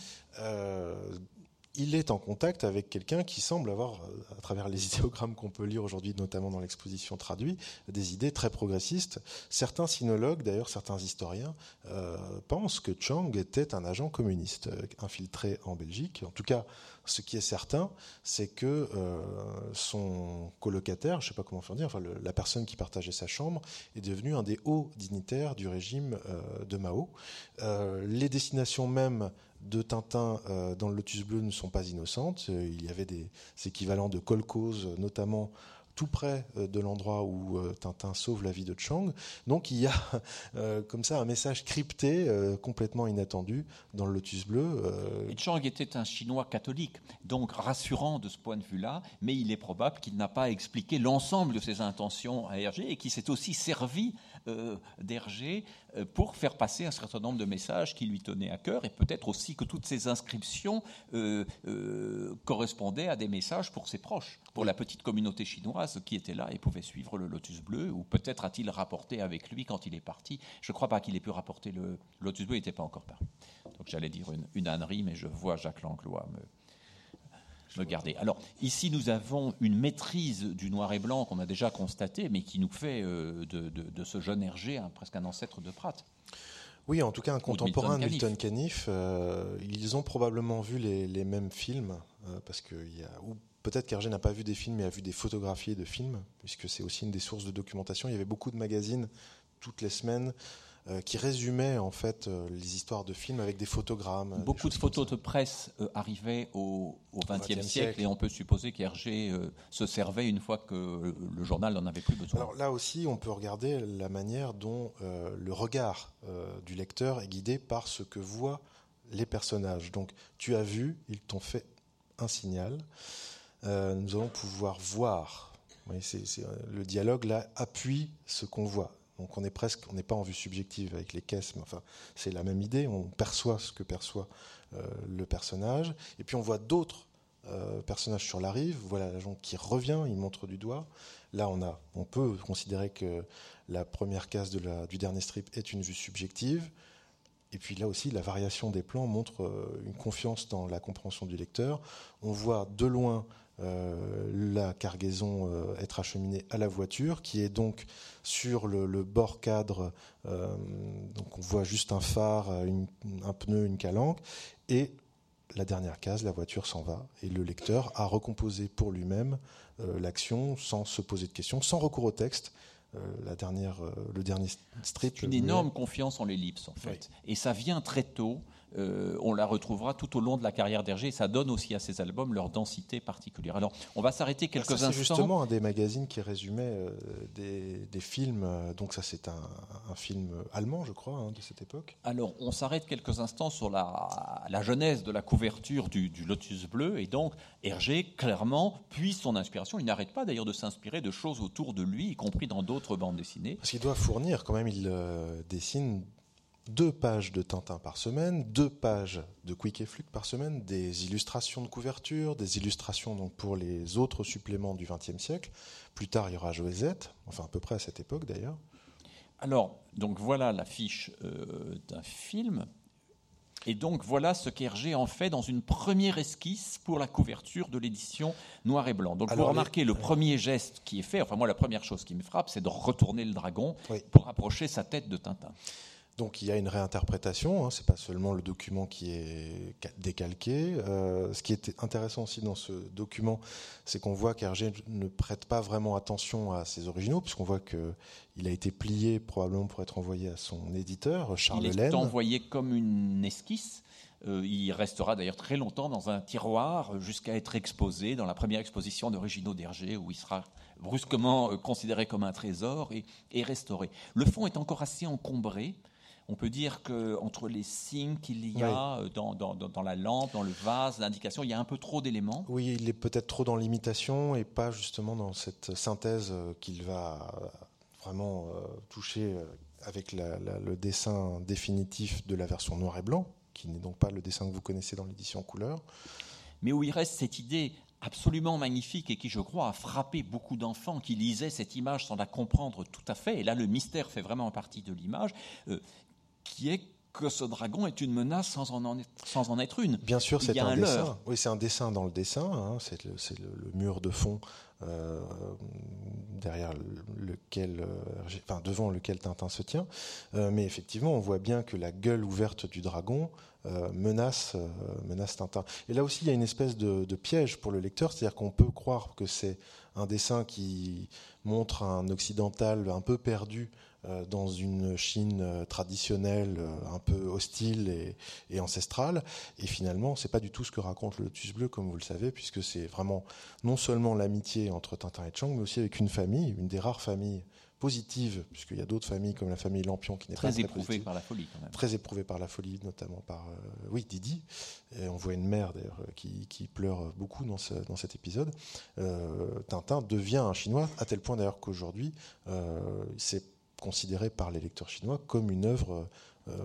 il est en contact avec quelqu'un qui semble avoir, euh, à travers les idéogrammes qu'on peut lire aujourd'hui, notamment dans l'exposition traduite, des idées très progressistes. Certains sinologues, d'ailleurs certains historiens, euh, pensent que Chang était un agent communiste euh, infiltré en Belgique. En tout cas, ce qui est certain, c'est que son colocataire, je ne sais pas comment faire dire, enfin la personne qui partageait sa chambre, est devenu un des hauts dignitaires du régime de Mao. les destinations même de Tintin euh, dans le Lotus Bleu ne sont pas innocentes. Euh, il y avait des équivalents de colcos, notamment tout près euh, de l'endroit où Tintin sauve la vie de Chang. Donc il y a comme ça un message crypté complètement inattendu dans le Lotus Bleu. Et Chang était un Chinois catholique, donc rassurant de ce point de vue-là, mais il est probable qu'il n'a pas expliqué l'ensemble de ses intentions à Hergé et qu'il s'est aussi servi euh, d'Hergé euh, pour faire passer un certain nombre de messages qui lui tenaient à cœur et peut-être aussi que toutes ces inscriptions euh, correspondaient à des messages pour ses proches, pour la petite communauté chinoise qui était là et pouvait suivre le Lotus Bleu, ou peut-être a-t-il rapporté avec lui quand il est parti. Je ne crois pas qu'il ait pu rapporter le, Lotus Bleu, il n'était pas encore paru. Donc j'allais dire une, une ânerie, mais je vois Jacques Langlois me, garder. Alors ici, nous avons une maîtrise du noir et blanc qu'on a déjà constaté, mais qui nous fait euh, de, ce jeune Hergé presque un ancêtre de Pratt. Oui, en tout cas un contemporain de Milton Caniff. Euh, ils ont probablement vu les, mêmes films, euh, parce que y a, ou peut-être qu'Hergé n'a pas vu des films, mais a vu des photographies de films, puisque c'est aussi une des sources de documentation. Il y avait beaucoup de magazines toutes les semaines euh, qui résumait en fait euh, les histoires de films avec des photogrammes. Beaucoup de photos de presse euh, arrivaient au XXe siècle, et on peut supposer qu'Hergé se servait une fois que le journal n'en avait plus besoin. Alors là aussi, on peut regarder la manière dont le regard du lecteur est guidé par ce que voient les personnages. Donc tu as vu, ils t'ont fait un signal. Nous allons pouvoir voir. le dialogue là appuie ce qu'on voit. Donc on est presque, on n'est pas en vue subjective avec les caisses, mais enfin c'est la même idée. On perçoit ce que perçoit euh, le personnage, et puis on voit d'autres euh, personnages sur la rive. Voilà l'agent qui revient, il montre du doigt. Là on a, on peut considérer que la première case du dernier strip est une vue subjective. Et puis là aussi, la variation des plans montre euh, une confiance dans la compréhension du lecteur. On voit de loin euh, la cargaison euh, être acheminée à la voiture, qui est donc sur le, bord cadre. Euh, donc on voit juste un phare, un pneu, une calanque, et la dernière case, la voiture s'en va, et le lecteur a recomposé pour lui-même l'action sans se poser de questions, sans recours au texte. la dernière, le dernier strip. Une énorme confiance en l'ellipse, en fait. Et ça vient très tôt. Euh, on la retrouvera tout au long de la carrière d'Hergé. Ça donne aussi à ces albums leur densité particulière. Alors, on va s'arrêter quelques instants. C'est justement un des magazines qui résumait euh, des, films. Euh, donc, ça, c'est un, film allemand, je crois, hein, de cette époque. Alors, on s'arrête quelques instants sur la, genèse de la couverture du, Lotus Bleu. Et donc, Hergé, clairement, puise son inspiration. Il n'arrête pas d'ailleurs de s'inspirer de choses autour de lui, y compris dans d'autres bandes dessinées. Parce qu'il doit fournir, quand même, il dessine deux pages de Tintin par semaine, deux pages de Quick et Fluke par semaine, des illustrations de couverture, des illustrations donc pour les autres suppléments du XXe siècle. Plus tard, il y aura Joëzette, enfin à peu près à cette époque d'ailleurs. Alors, donc voilà l'affiche euh, d'un film. Et donc voilà ce qu'Hergé en fait dans une première esquisse pour la couverture de l'édition noir et blanc. Donc vous remarquez le premier geste qui est fait, enfin moi la première chose qui me frappe, c'est de retourner le dragon pour rapprocher sa tête de Tintin. Donc il y a une réinterprétation, hein, c'est pas seulement le document qui est décalqué. Euh, ce qui est intéressant aussi dans ce document, c'est qu'on voit qu'Hergé ne prête pas vraiment attention à ses originaux, puisqu'on voit qu'il a été plié probablement pour être envoyé à son éditeur, Charles Il est envoyé comme une esquisse. Euh, il restera d'ailleurs très longtemps dans un tiroir jusqu'à être exposé dans la première exposition d'originaux d'Hergé, où il sera brusquement euh, considéré comme un trésor et, et restauré. Le fond est encore assez encombré on peut dire que entre les signes qu'il y a euh, dans, dans, dans, la lampe, dans le vase, l'indication, il y a un peu trop d'éléments. Oui, il est peut-être trop dans l'imitation et pas justement dans cette synthèse euh, qu'il va vraiment toucher avec le dessin définitif de la version noir et blanc, qui n'est donc pas le dessin que vous connaissez dans l'édition couleur. Mais où il reste cette idée absolument magnifique et qui, je crois, a frappé beaucoup d'enfants qui lisaient cette image sans la comprendre tout à fait. Et là, le mystère fait vraiment partie de l'image, euh, qui est que ce dragon est une menace sans en, être, sans en être une. Bien sûr, c'est un, dessin. Oui, c'est un dessin dans le dessin. Hein. c'est le, le, mur de fond euh, derrière lequel, euh, enfin devant lequel Tintin se tient. mais effectivement, on voit bien que la gueule ouverte du dragon euh, menace, euh, menace Tintin. Et là aussi, il y a une espèce de, piège pour le lecteur, c'est-à-dire qu'on peut croire que c'est un dessin qui montre un occidental un peu perdu euh, dans une Chine traditionnelle, un peu hostile et, et ancestrale. Et finalement, c'est pas du tout ce que raconte le Lotus Bleu, comme vous le savez, puisque c'est vraiment non seulement l'amitié entre Tintin et Chang, mais aussi avec une famille, une des rares familles positive, puisqu'il y a d'autres familles comme la famille Lampion qui n'est pas très éprouvée par la folie quand même. Très éprouvée par la folie, notamment par euh, oui Didi. Et on voit une mère d'ailleurs qui, qui, pleure beaucoup dans, ce, dans cet épisode. Euh, Tintin devient un Chinois à tel point d'ailleurs qu'aujourd'hui euh, c'est considéré par les lecteurs chinois comme une œuvre euh,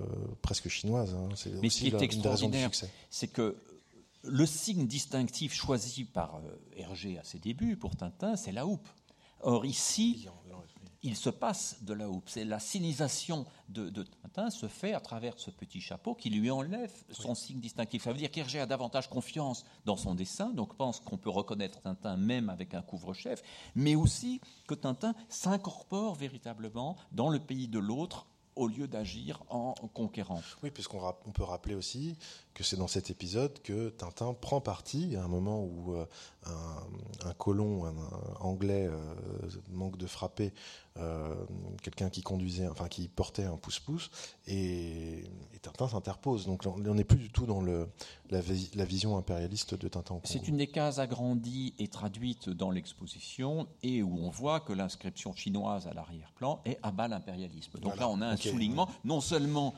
presque chinoise. Hein. C'est Mais ce qui est extraordinaire, c'est que le signe distinctif choisi par Hergé à ses débuts pour Tintin, c'est la houppe. Or ici, il se passe de la houppe. C'est la sinisation de, Tintin se fait à travers ce petit chapeau qui lui enlève son signe distinctif. Ça veut dire qu'Hergé a davantage confiance dans son dessin, donc pense qu'on peut reconnaître Tintin même avec un couvre-chef, mais aussi que Tintin s'incorpore véritablement dans le pays de l'autre au lieu d'agir en conquérant. Oui, puisqu'on peut rappeler aussi que c'est dans cet épisode que Tintin prend parti à un moment où euh, un, colon un, anglais euh, manque de frapper euh, quelqu'un qui conduisait, enfin qui portait un pouce-pouce, et, Tintin s'interpose. Donc on n'est plus du tout dans le, la, vision impérialiste de Tintin. C'est une des cases agrandies et traduites dans l'exposition, et où on voit que l'inscription chinoise à l'arrière-plan est à bas l'impérialisme. Donc là, on a un soulignement, non seulement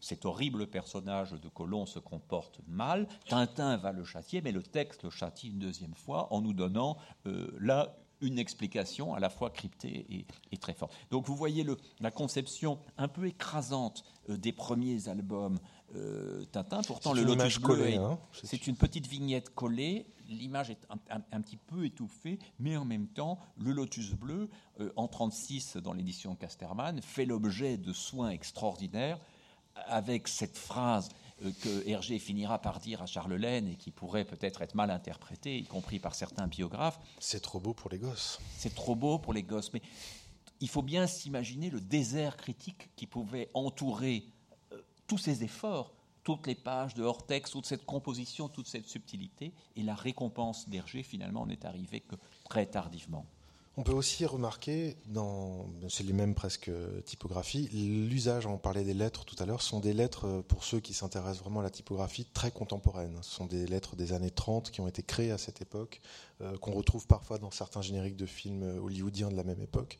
cet horrible personnage de Colomb se comporte mal, Tintin va le châtier, mais le texte le châtie une deuxième fois en nous donnant euh, là une explication à la fois cryptée et, très forte. Donc vous voyez le, la conception un peu écrasante euh, des premiers albums Tintin. Pourtant, le Lotus Bleu, hein, c'est une petite vignette collée. L'image est un, petit peu étouffée, mais en même temps, le Lotus Bleu, en 36 dans l'édition Casterman, fait l'objet de soins extraordinaires avec cette phrase euh, que Hergé finira par dire à Charles Laine et qui pourrait peut-être être mal interprétée, y compris par certains biographes. C'est trop beau pour les gosses. C'est trop beau pour les gosses. Mais il faut bien s'imaginer le désert critique qui pouvait entourer euh, tous ces efforts, toutes les pages de hors-texte, toute cette composition, toute cette subtilité. Et la récompense d'Hergé, finalement, n'est arrivée que très tardivement. On peut aussi remarquer, dans, c'est les mêmes presque typographies, l'usage, on parlait des lettres tout à l'heure, sont des lettres, euh, pour ceux qui s'intéressent vraiment à la typographie, très contemporaines. Ce sont des lettres des années 30 qui ont été créées à cette époque, euh, qu'on retrouve parfois dans certains génériques de films hollywoodiens de la même époque.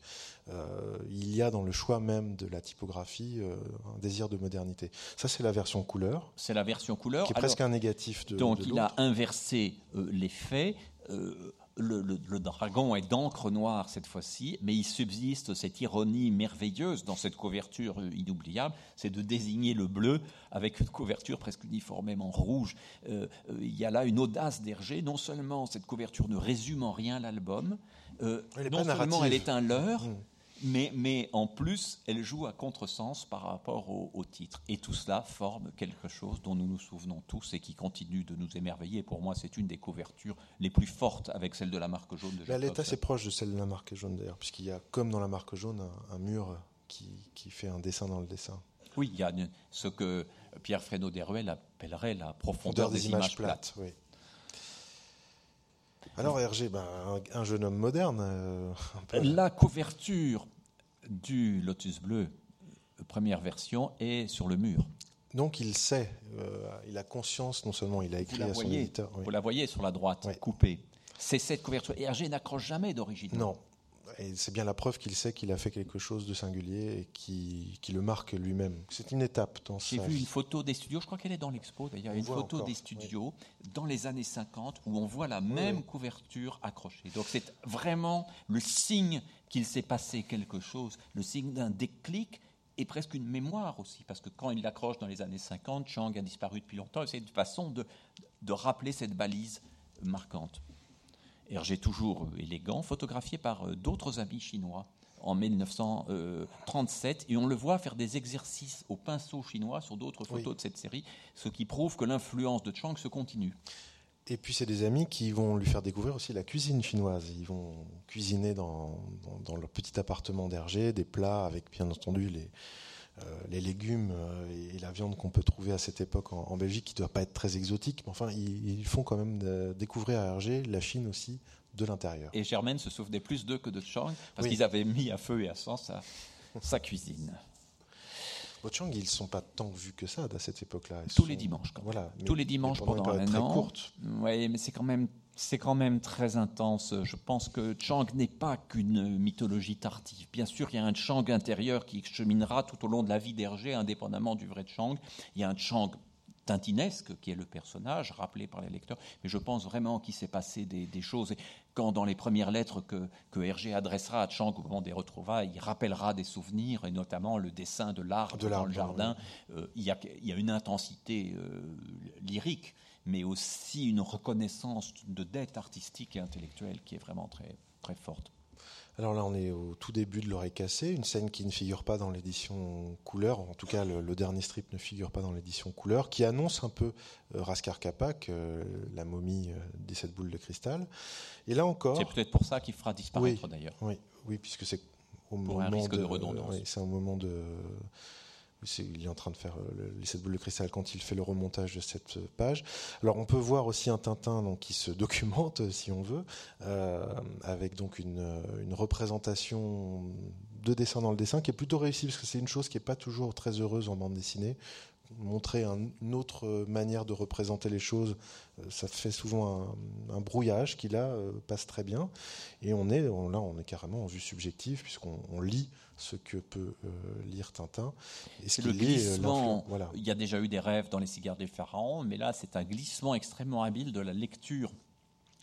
Euh, il y a dans le choix même de la typographie un désir de modernité. Ça, c'est la version couleur. C'est la version couleur. Qui est presque un négatif de. Donc il a inversé les faits le, dragon est d'encre noire cette fois-ci, mais il subsiste cette ironie merveilleuse dans cette couverture inoubliable, c'est de désigner le bleu avec une couverture presque uniformément rouge. Euh, euh, il y a là une audace d'Hergé. Non seulement cette couverture ne résume en rien l'album, euh, non seulement elle est un leurre, mmh. Mais, en plus, elle joue à contresens par rapport au, titre. Et tout cela forme quelque chose dont nous nous souvenons tous et qui continue de nous émerveiller. pour moi, c'est une des couvertures les plus fortes avec celle de la marque jaune. De Elle est assez proche de celle de la marque jaune d'ailleurs, puisqu'il y a, comme dans la marque jaune, un, mur qui, fait un dessin dans le dessin. Oui, il y a ce que Pierre Fresneau Deruel appellerait la profondeur des, images, plates. Oui. Alors Hergé, ben, un, jeune homme moderne. Euh, la couverture du Lotus Bleu, première version, est sur le mur. Donc il sait, euh, il a conscience, non seulement il a écrit à son éditeur. Vous la voyez sur la droite, coupée. C'est cette couverture. Hergé n'accroche jamais d'origine. Non. Et c'est bien la preuve qu'il sait qu'il a fait quelque chose de singulier et qui, qui le marque lui-même. C'est une étape dans J'ai sa vu vie. une photo des studios, je crois qu'elle est dans l'expo d'ailleurs, une photo encore, des studios dans les années 50 où on voit la même oui. couverture accrochée. Donc c'est vraiment le signe qu'il s'est passé quelque chose, le signe d'un déclic et presque une mémoire aussi, parce que quand il l'accroche dans les années 50, Chang a disparu depuis longtemps, et c'est une façon de, de rappeler cette balise marquante. Hergé toujours euh, élégant, photographié par euh, d'autres amis chinois en 1937, et on le voit faire des exercices au pinceau chinois sur d'autres Oui. photos de cette série, ce qui prouve que l'influence de Chang se continue. Et puis c'est des amis qui vont lui faire découvrir aussi la cuisine chinoise. Ils vont cuisiner dans, dans- dans leur petit appartement d'Hergé des plats avec bien entendu les, euh, les légumes euh, et la viande qu'on peut trouver à cette époque en, en Belgique, qui ne doit pas être très exotique. Mais enfin, ils, ils font quand même euh, découvrir à Hergé la Chine aussi de l'intérieur. Et Germaine se souvenait plus d'eux que de Chang, parce Oui. qu'ils avaient mis à feu et à sang sa, sa cuisine. Au Chang, ils ne sont pas tant vus que ça à cette époque-là. Tous sont- les dimanches, quand même. Voilà. Tous les dimanches pendant pendant un an. très courte. Oui, mais c'est quand même c'est quand même très intense. Je pense que Chang n'est pas qu'une mythologie tardive. Bien sûr, il y a un Chang intérieur qui cheminera tout au long de la vie d'Hergé, indépendamment du vrai Chang. Il y a un Chang tintinesque qui est le personnage rappelé par les lecteurs, mais je pense vraiment qu'il s'est passé des, des choses. Et quand dans les premières lettres que, que Hergé adressera à Chang au moment des retrouvailles, il rappellera des souvenirs, et notamment le dessin de l'arbre De dans le jardin, euh, il, y a, il y a une intensité euh, lyrique, mais aussi une reconnaissance de dette artistique et intellectuelle qui est vraiment très, très forte. Alors là, on est au tout début de l'oreille cassée, une scène qui ne figure pas dans l'édition couleur, en tout cas le, le dernier strip ne figure pas dans l'édition couleur, qui annonce un peu euh, Raskar Kapak, euh, la momie euh, des sept boules de cristal. Et là encore, C'est peut-être pour ça qu'il fera disparaître d'ailleurs. oui, oui, puisque c'est au Pour un moment risque de redondance. oui, c'est un moment de. Il est en train de faire euh, le- les sept boules de cristal quand il fait le remontage de cette page. Alors on peut voir aussi un Tintin qui se documente, euh, si on veut, euh, avec donc une, représentation de dessin dans le dessin qui est plutôt réussie parce que c'est une chose qui n'est pas toujours très heureuse en bande dessinée. Montrer un- une autre manière de représenter les choses, ça fait souvent un, brouillage qui là passe très bien. Et on est là, on est carrément en vue subjective puisqu'on on lit ce que peut euh, lire Tintin. Et ce le euh, glissement. Voilà. Il y a déjà eu des rêves dans les cigares des pharaons, mais là, c'est un glissement extrêmement habile de la lecture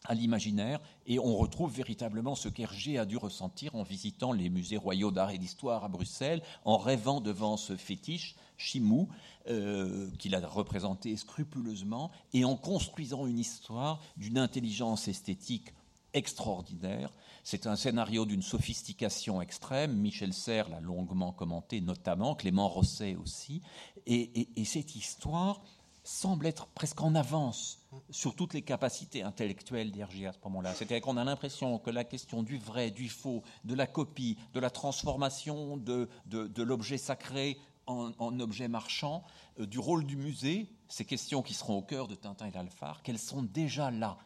à l'imaginaire, et on retrouve véritablement ce qu'Hergé a dû ressentir en visitant les musées royaux d'art et d'histoire à Bruxelles, en rêvant devant ce fétiche, Chimou, euh, qu'il a représenté scrupuleusement, et en construisant une histoire d'une intelligence esthétique extraordinaire. C'est un scénario d'une sophistication extrême. Michel Serres l'a longuement commenté, notamment, Clément Rosset aussi. Et, et- et cette histoire semble être presque en avance sur toutes les capacités intellectuelles d'Hergé à ce moment-là. C'est-à-dire qu'on a l'impression que la question du vrai, du faux, de la copie, de la transformation de, l'objet sacré en, objet marchand, euh, du rôle du musée, ces questions qui seront au cœur de Tintin et l'Alphare, qu'elles sont déjà là.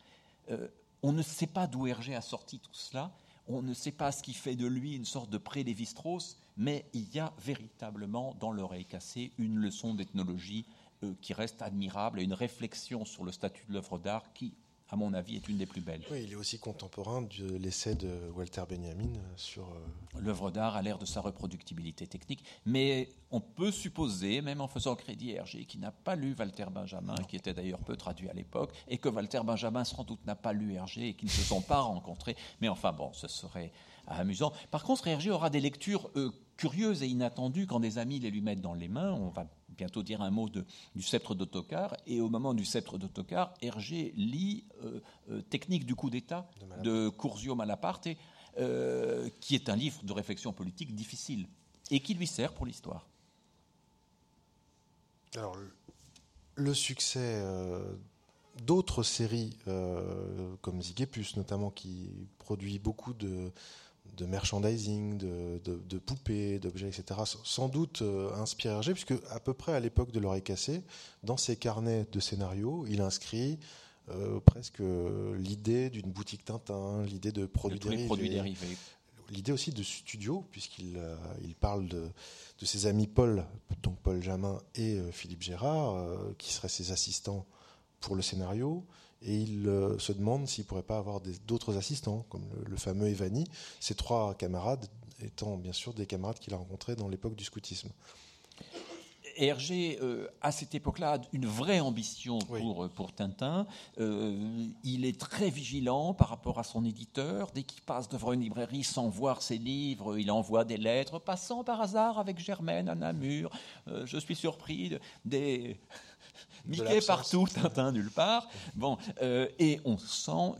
Euh, on ne sait pas d'où Hergé a sorti tout cela, on ne sait pas ce qui fait de lui une sorte de pré-Lévi-Strauss, mais il y a véritablement dans l'oreille cassée une leçon d'ethnologie euh, qui reste admirable et une réflexion sur le statut de l'œuvre d'art qui, à mon avis, est une des plus belles. Oui, il est aussi contemporain de l'essai de Walter Benjamin sur euh, L'œuvre d'art a l'air de sa reproductibilité technique, mais on peut supposer, même en faisant crédit à Hergé, qui n'a pas lu Walter Benjamin, qui était d'ailleurs peu traduit à l'époque, et que Walter Benjamin sans doute n'a pas lu Hergé et qu'ils ne se sont pas rencontrés. Mais enfin bon, ce serait amusant. Par contre, Hergé aura des lectures euh, curieuses et inattendues quand des amis les lui mettent dans les mains. On va bientôt dire un mot de, du sceptre d'autocar, et au moment du sceptre d'autocar, Hergé lit euh, euh, Technique du coup d'État De de Curzio Malaparte, euh, qui est un livre de réflexion politique difficile et qui lui sert pour l'histoire. Alors, le- le succès d'autres séries, comme Zigépus notamment, qui produit beaucoup de, de merchandising, de, de- de poupées, d'objets, etc., sans doute euh, inspire Hergé, puisque à peu près à l'époque de l'oreille cassée, dans ses carnets de scénarios, il inscrit euh, presque euh, l'idée d'une boutique Tintin, l'idée de produits dérivés produits dérivés. l'idée aussi de studio, puisqu'il euh, il parle de, de ses amis Paul, donc Paul Jamin et euh, Philippe Gérard, euh, qui seraient ses assistants pour le scénario. Et il se demande s'il ne pourrait pas avoir d'autres assistants, comme le, fameux Evani, ses trois camarades étant bien sûr des camarades qu'il a rencontrés dans l'époque du scoutisme. Hergé, euh, à cette époque-là, a une vraie ambition pour, euh, pour Tintin. Euh, il est très vigilant par rapport à son éditeur. Dès qu'il passe devant une librairie sans voir ses livres, il envoie des lettres. Passant par hasard avec Germaine à Namur, je suis surpris des. Mickey partout, Tintin nulle part. Bon, et on sent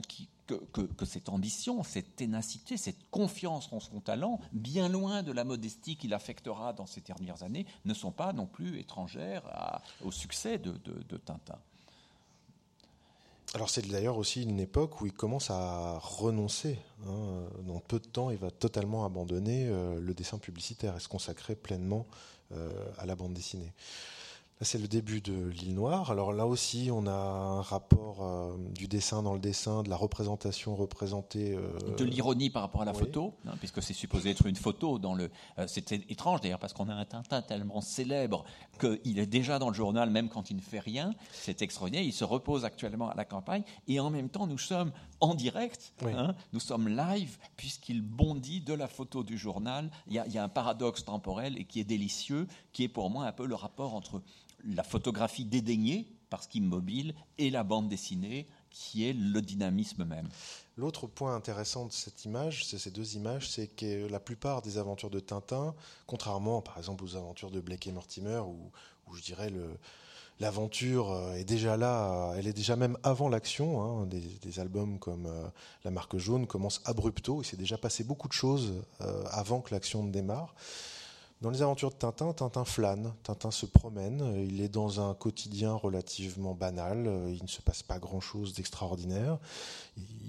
que, cette ambition, cette ténacité, cette confiance en son talent, bien loin de la modestie qu'il affectera dans ces dernières années, ne sont pas non plus étrangères au succès de, Tintin. Alors c'est d'ailleurs aussi une époque où il commence à renoncer. Hein. Dans peu de temps, il va totalement abandonner euh, le dessin publicitaire et se consacrer pleinement euh, à la bande dessinée c'est le début de l'île Noire. Alors là aussi, on a un rapport euh, du dessin dans le dessin, de la représentation représentée. Euh, de l'ironie par rapport à la photo, hein, puisque c'est supposé être une photo. Dans le, euh, c'est étrange d'ailleurs, parce qu'on a un Tintin tellement célèbre qu'il est déjà dans le journal, même quand il ne fait rien. C'est extraordinaire. Il se repose actuellement à la campagne. Et en même temps, nous sommes en direct, hein, nous sommes live, puisqu'il bondit de la photo du journal. Il y, a, il y a un paradoxe temporel et qui est délicieux, qui est pour moi un peu le rapport entre la photographie dédaignée parce qu'immobile et la bande dessinée qui est le dynamisme même. L'autre point intéressant de cette image, c'est ces deux images, c'est que la plupart des aventures de Tintin, contrairement par exemple aux aventures de Blake et Mortimer, où, je dirais l'aventure euh, est déjà là, elle est déjà même avant l'action. Hein, des, albums comme euh, La Marque Jaune commencent abrupto, il s'est déjà passé beaucoup de choses euh, avant que l'action ne démarre. Dans les aventures de Tintin, Tintin flâne, Tintin se promène, il est dans un quotidien relativement banal, il ne se passe pas grand-chose d'extraordinaire,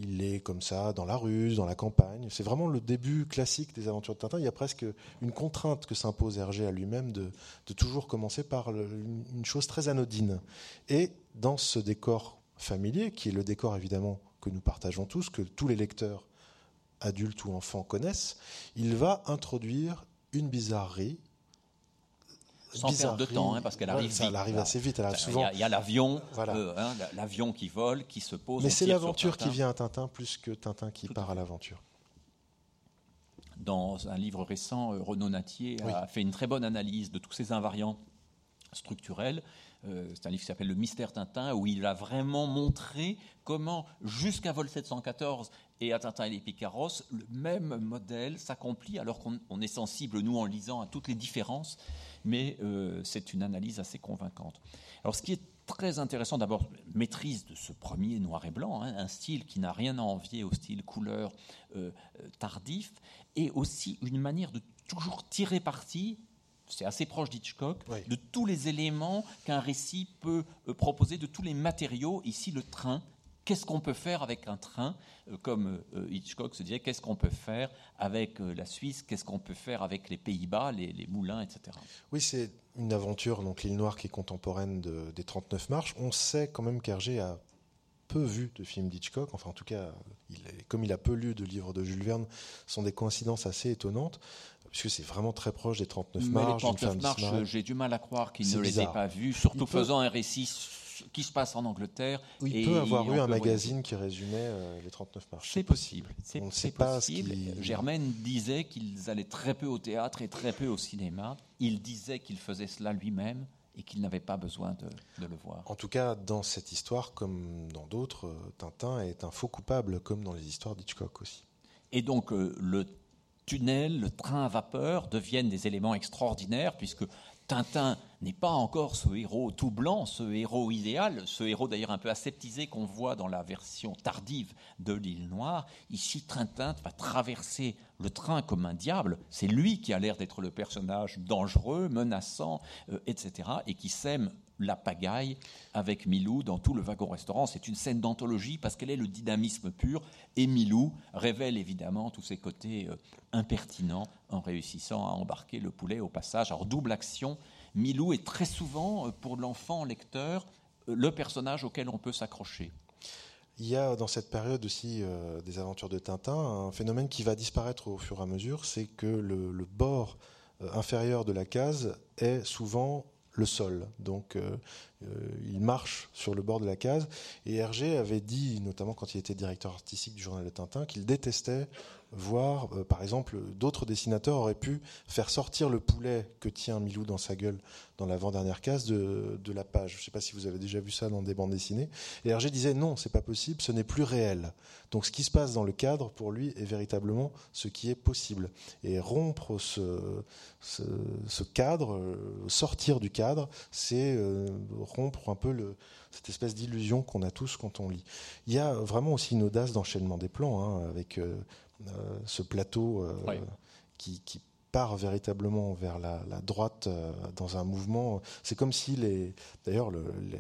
il est comme ça dans la rue, dans la campagne. C'est vraiment le début classique des aventures de Tintin. Il y a presque une contrainte que s'impose Hergé à lui-même de, toujours commencer par une chose très anodine. Et dans ce décor familier, qui est le décor évidemment que nous partageons tous, que tous les lecteurs adultes ou enfants connaissent, il va introduire une bizarrerie. Sans perdre de temps, hein, parce qu'elle arrive vite. Elle arrive assez vite. Il y a, l'avion, euh, hein, l'avion qui vole, qui se pose. Mais c'est l'aventure qui vient à Tintin plus que Tintin qui part à, l'aventure. Dans un livre récent, euh, Renaud Natier a fait une très bonne analyse de tous ces invariants structurels. Euh, c'est un livre qui s'appelle Le mystère Tintin, où il a vraiment montré comment, jusqu'à Vol 714 et à Tintin et les Picaros, le même modèle s'accomplit, alors qu'on est sensible, nous, en lisant, à toutes les différences, mais euh, c'est une analyse assez convaincante. Alors, ce qui est très intéressant, d'abord, maîtrise de ce premier noir et blanc, hein, un style qui n'a rien à envier au style couleur euh, tardif, et aussi une manière de toujours tirer parti c'est assez proche d'Hitchcock, de tous les éléments qu'un récit peut euh, proposer, de tous les matériaux. Ici, le train. Qu'est-ce qu'on peut faire avec un train euh, Comme euh, Hitchcock se disait, qu'est-ce qu'on peut faire avec la Suisse Qu'est-ce qu'on peut faire avec les Pays-Bas, les, moulins, etc. Oui, c'est une aventure, donc l'île Noire, qui est contemporaine des 39 marches. On sait quand même qu'Hergé a peu vu de films d'Hitchcock, enfin en tout cas, comme il a peu lu de livres de Jules Verne, ce sont des coïncidences assez étonnantes puisque c'est vraiment très proche des 39 marches. Les 39 marches, j'ai du mal à croire qu'il ne les ait pas vus, surtout faisant un récit qui se passe en Angleterre. il peut avoir eu un magazine qui résumait euh, les 39 marches. C'est possible. C'est possible. Germaine disait qu'ils allaient très peu au théâtre et très peu au cinéma. Il disait qu'il faisait cela lui-même et qu'il n'avait pas besoin de, le voir. En tout cas, dans cette histoire, comme dans d'autres, euh, Tintin est un faux coupable, comme dans les histoires d'Hitchcock aussi. Et donc, euh, le tunnel, le train à vapeur deviennent des éléments extraordinaires, puisque Tintin n'est pas encore ce héros tout blanc, ce héros idéal, ce héros d'ailleurs un peu aseptisé qu'on voit dans la version tardive de l'île Noire. Ici, Tintin va traverser le train comme un diable. C'est lui qui a l'air d'être le personnage dangereux, menaçant, euh, etc., et qui sème la pagaille avec Milou dans tout le wagon-restaurant. C'est une scène d'anthologie parce qu'elle est le dynamisme pur. Et Milou révèle évidemment tous ses côtés euh, impertinents en réussissant à embarquer le poulet au passage. Alors, double action. Milou est très souvent, euh, pour l'enfant lecteur, euh, le personnage auquel on peut s'accrocher. Il y a dans cette période aussi des aventures de Tintin un phénomène qui va disparaître au fur et à mesure, c'est que le, le bord inférieur de la case est souvent le sol. Donc il marche sur le bord de la case. Et Hergé avait dit, notamment quand il était directeur artistique du journal de Tintin, qu'il détestait voir, euh, par exemple, d'autres dessinateurs auraient pu faire sortir le poulet que tient Milou dans sa gueule dans l'avant-dernière case de, la page. Je ne sais pas si vous avez déjà vu ça dans des bandes dessinées. Et Hergé disait non, c'est pas possible, ce n'est plus réel. Donc ce qui se passe dans le cadre, pour lui, est véritablement ce qui est possible. Et rompre ce, ce, cadre, euh, sortir du cadre, c'est euh, rompre un peu le, cette espèce d'illusion qu'on a tous quand on lit. Il y a vraiment aussi une audace d'enchaînement des plans, hein, avec euh, ce plateau euh, qui, part véritablement vers la, droite euh, dans un mouvement. C'est comme si les, d'ailleurs,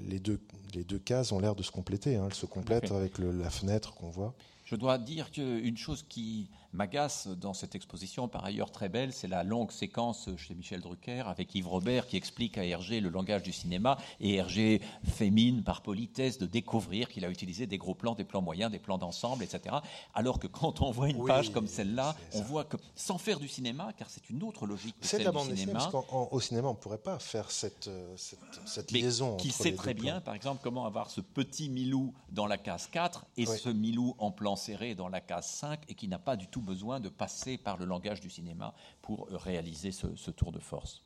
les deux, les deux cases ont l'air de se compléter. Hein. Elles se complètent avec la fenêtre qu'on voit. Je dois dire qu'une chose qui m'agace dans cette exposition, par ailleurs très belle, c'est la longue séquence chez Michel Drucker avec Yves Robert qui explique à Hergé le langage du cinéma et Hergé fait mine par politesse de découvrir qu'il a utilisé des gros plans, des plans moyens, des plans d'ensemble, etc. Alors que quand on voit une page comme celle-là, on voit que sans faire du cinéma, car c'est une autre logique que celle du cinéma. au cinéma, on ne pourrait pas faire cette, euh, cette, liaison. Qui sait très bien, par exemple, comment avoir ce petit Milou dans la case 4 et ce Milou en plan serré dans la case 5 et qui n'a pas du tout besoin de passer par le langage du cinéma pour réaliser ce, tour de force.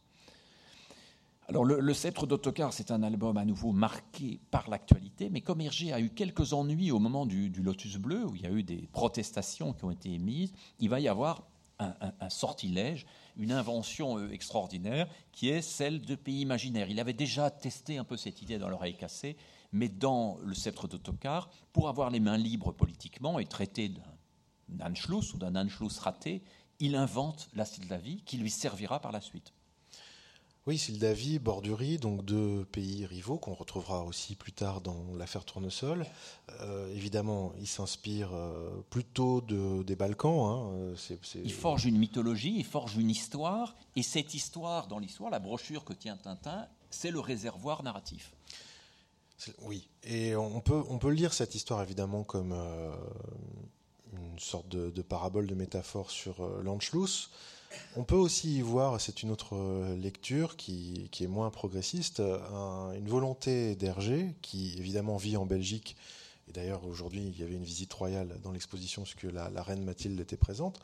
Alors, le, Sceptre d'Autocar, c'est un album à nouveau marqué par l'actualité, mais comme Hergé a eu quelques ennuis au moment du, Lotus Bleu, où il y a eu des protestations qui ont été émises, il va y avoir un, sortilège, une invention euh, extraordinaire, qui est celle de pays imaginaires. Il avait déjà testé un peu cette idée dans l'oreille cassée, mais dans le Sceptre d'Autocar, pour avoir les mains libres politiquement et traiter Anschluss ou d'un Anschluss raté, il invente la Sildavie qui lui servira par la suite. Oui, Sildavie, Bordurie, donc deux pays rivaux qu'on retrouvera aussi plus tard dans l'affaire Tournesol. Euh, évidemment, il s'inspire euh, plutôt de, des Balkans. Hein. Il forge une mythologie, il forge une histoire, et cette histoire, dans l'histoire, la brochure que tient Tintin, c'est le réservoir narratif. Oui, et on peut, on peut lire cette histoire évidemment comme euh, une sorte de, parabole, de métaphore sur euh, l'Anschluss. On peut aussi y voir, c'est une autre euh, lecture qui, est moins progressiste, une volonté d'Hergé, qui évidemment vit en Belgique et d'ailleurs, aujourd'hui, il y avait une visite royale dans l'exposition, puisque la, la, reine Mathilde était présente.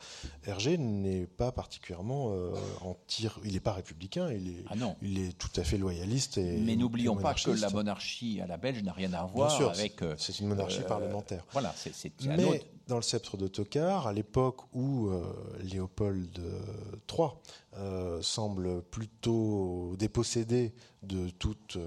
Hergé n'est pas particulièrement euh, anti. Il n'est pas républicain, il est, ah non. il est tout à fait loyaliste. Et, Mais n'oublions pas que la monarchie à la Belge n'a rien à voir avec. Euh, c'est une monarchie euh, parlementaire. Voilà, c'est Mais dans le sceptre d'Autocar, à l'époque où Léopold III semble plutôt dépossédé de toute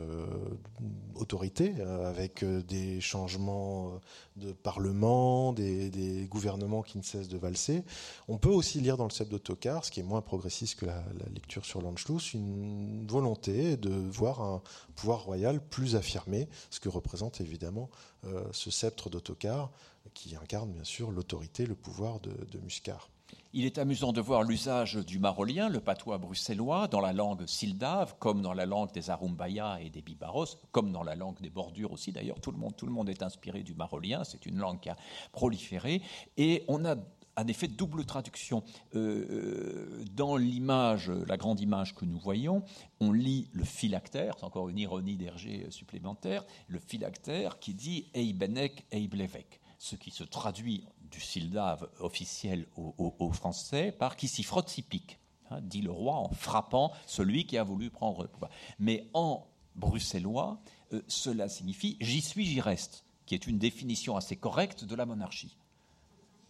autorité, avec des changements euh, de parlement, des, gouvernements qui ne cessent de valser. On peut aussi lire dans le Sceptre d'Autocar, ce qui est moins progressiste que la, lecture sur l'Anschluss, une volonté de voir un pouvoir royal plus affirmé, ce que représente évidemment euh, ce sceptre d'Autocar, qui incarne bien sûr l'autorité, le pouvoir de, de Muscar. Il est amusant de voir l'usage du marolien, le patois bruxellois, dans la langue sildave, comme dans la langue des Arumbaya et des Bibaros, comme dans la langue des bordures aussi. D'ailleurs, tout le monde, est inspiré du marolien. C'est une langue qui a proliféré. Et on a en effet double traduction. Euh, euh, dans l'image, la grande image que nous voyons, on lit le phylactère, c'est encore une ironie d'Hergé supplémentaire, le phylactère qui dit Eibenek Eiblevek, ce qui se traduit du sildave officiel au, français par qui s'y frotte s'y pique, hein, dit le roi en frappant celui qui a voulu prendre le pouvoir. Mais en bruxellois, euh, cela signifie j'y suis, j'y reste, qui est une définition assez correcte de la monarchie.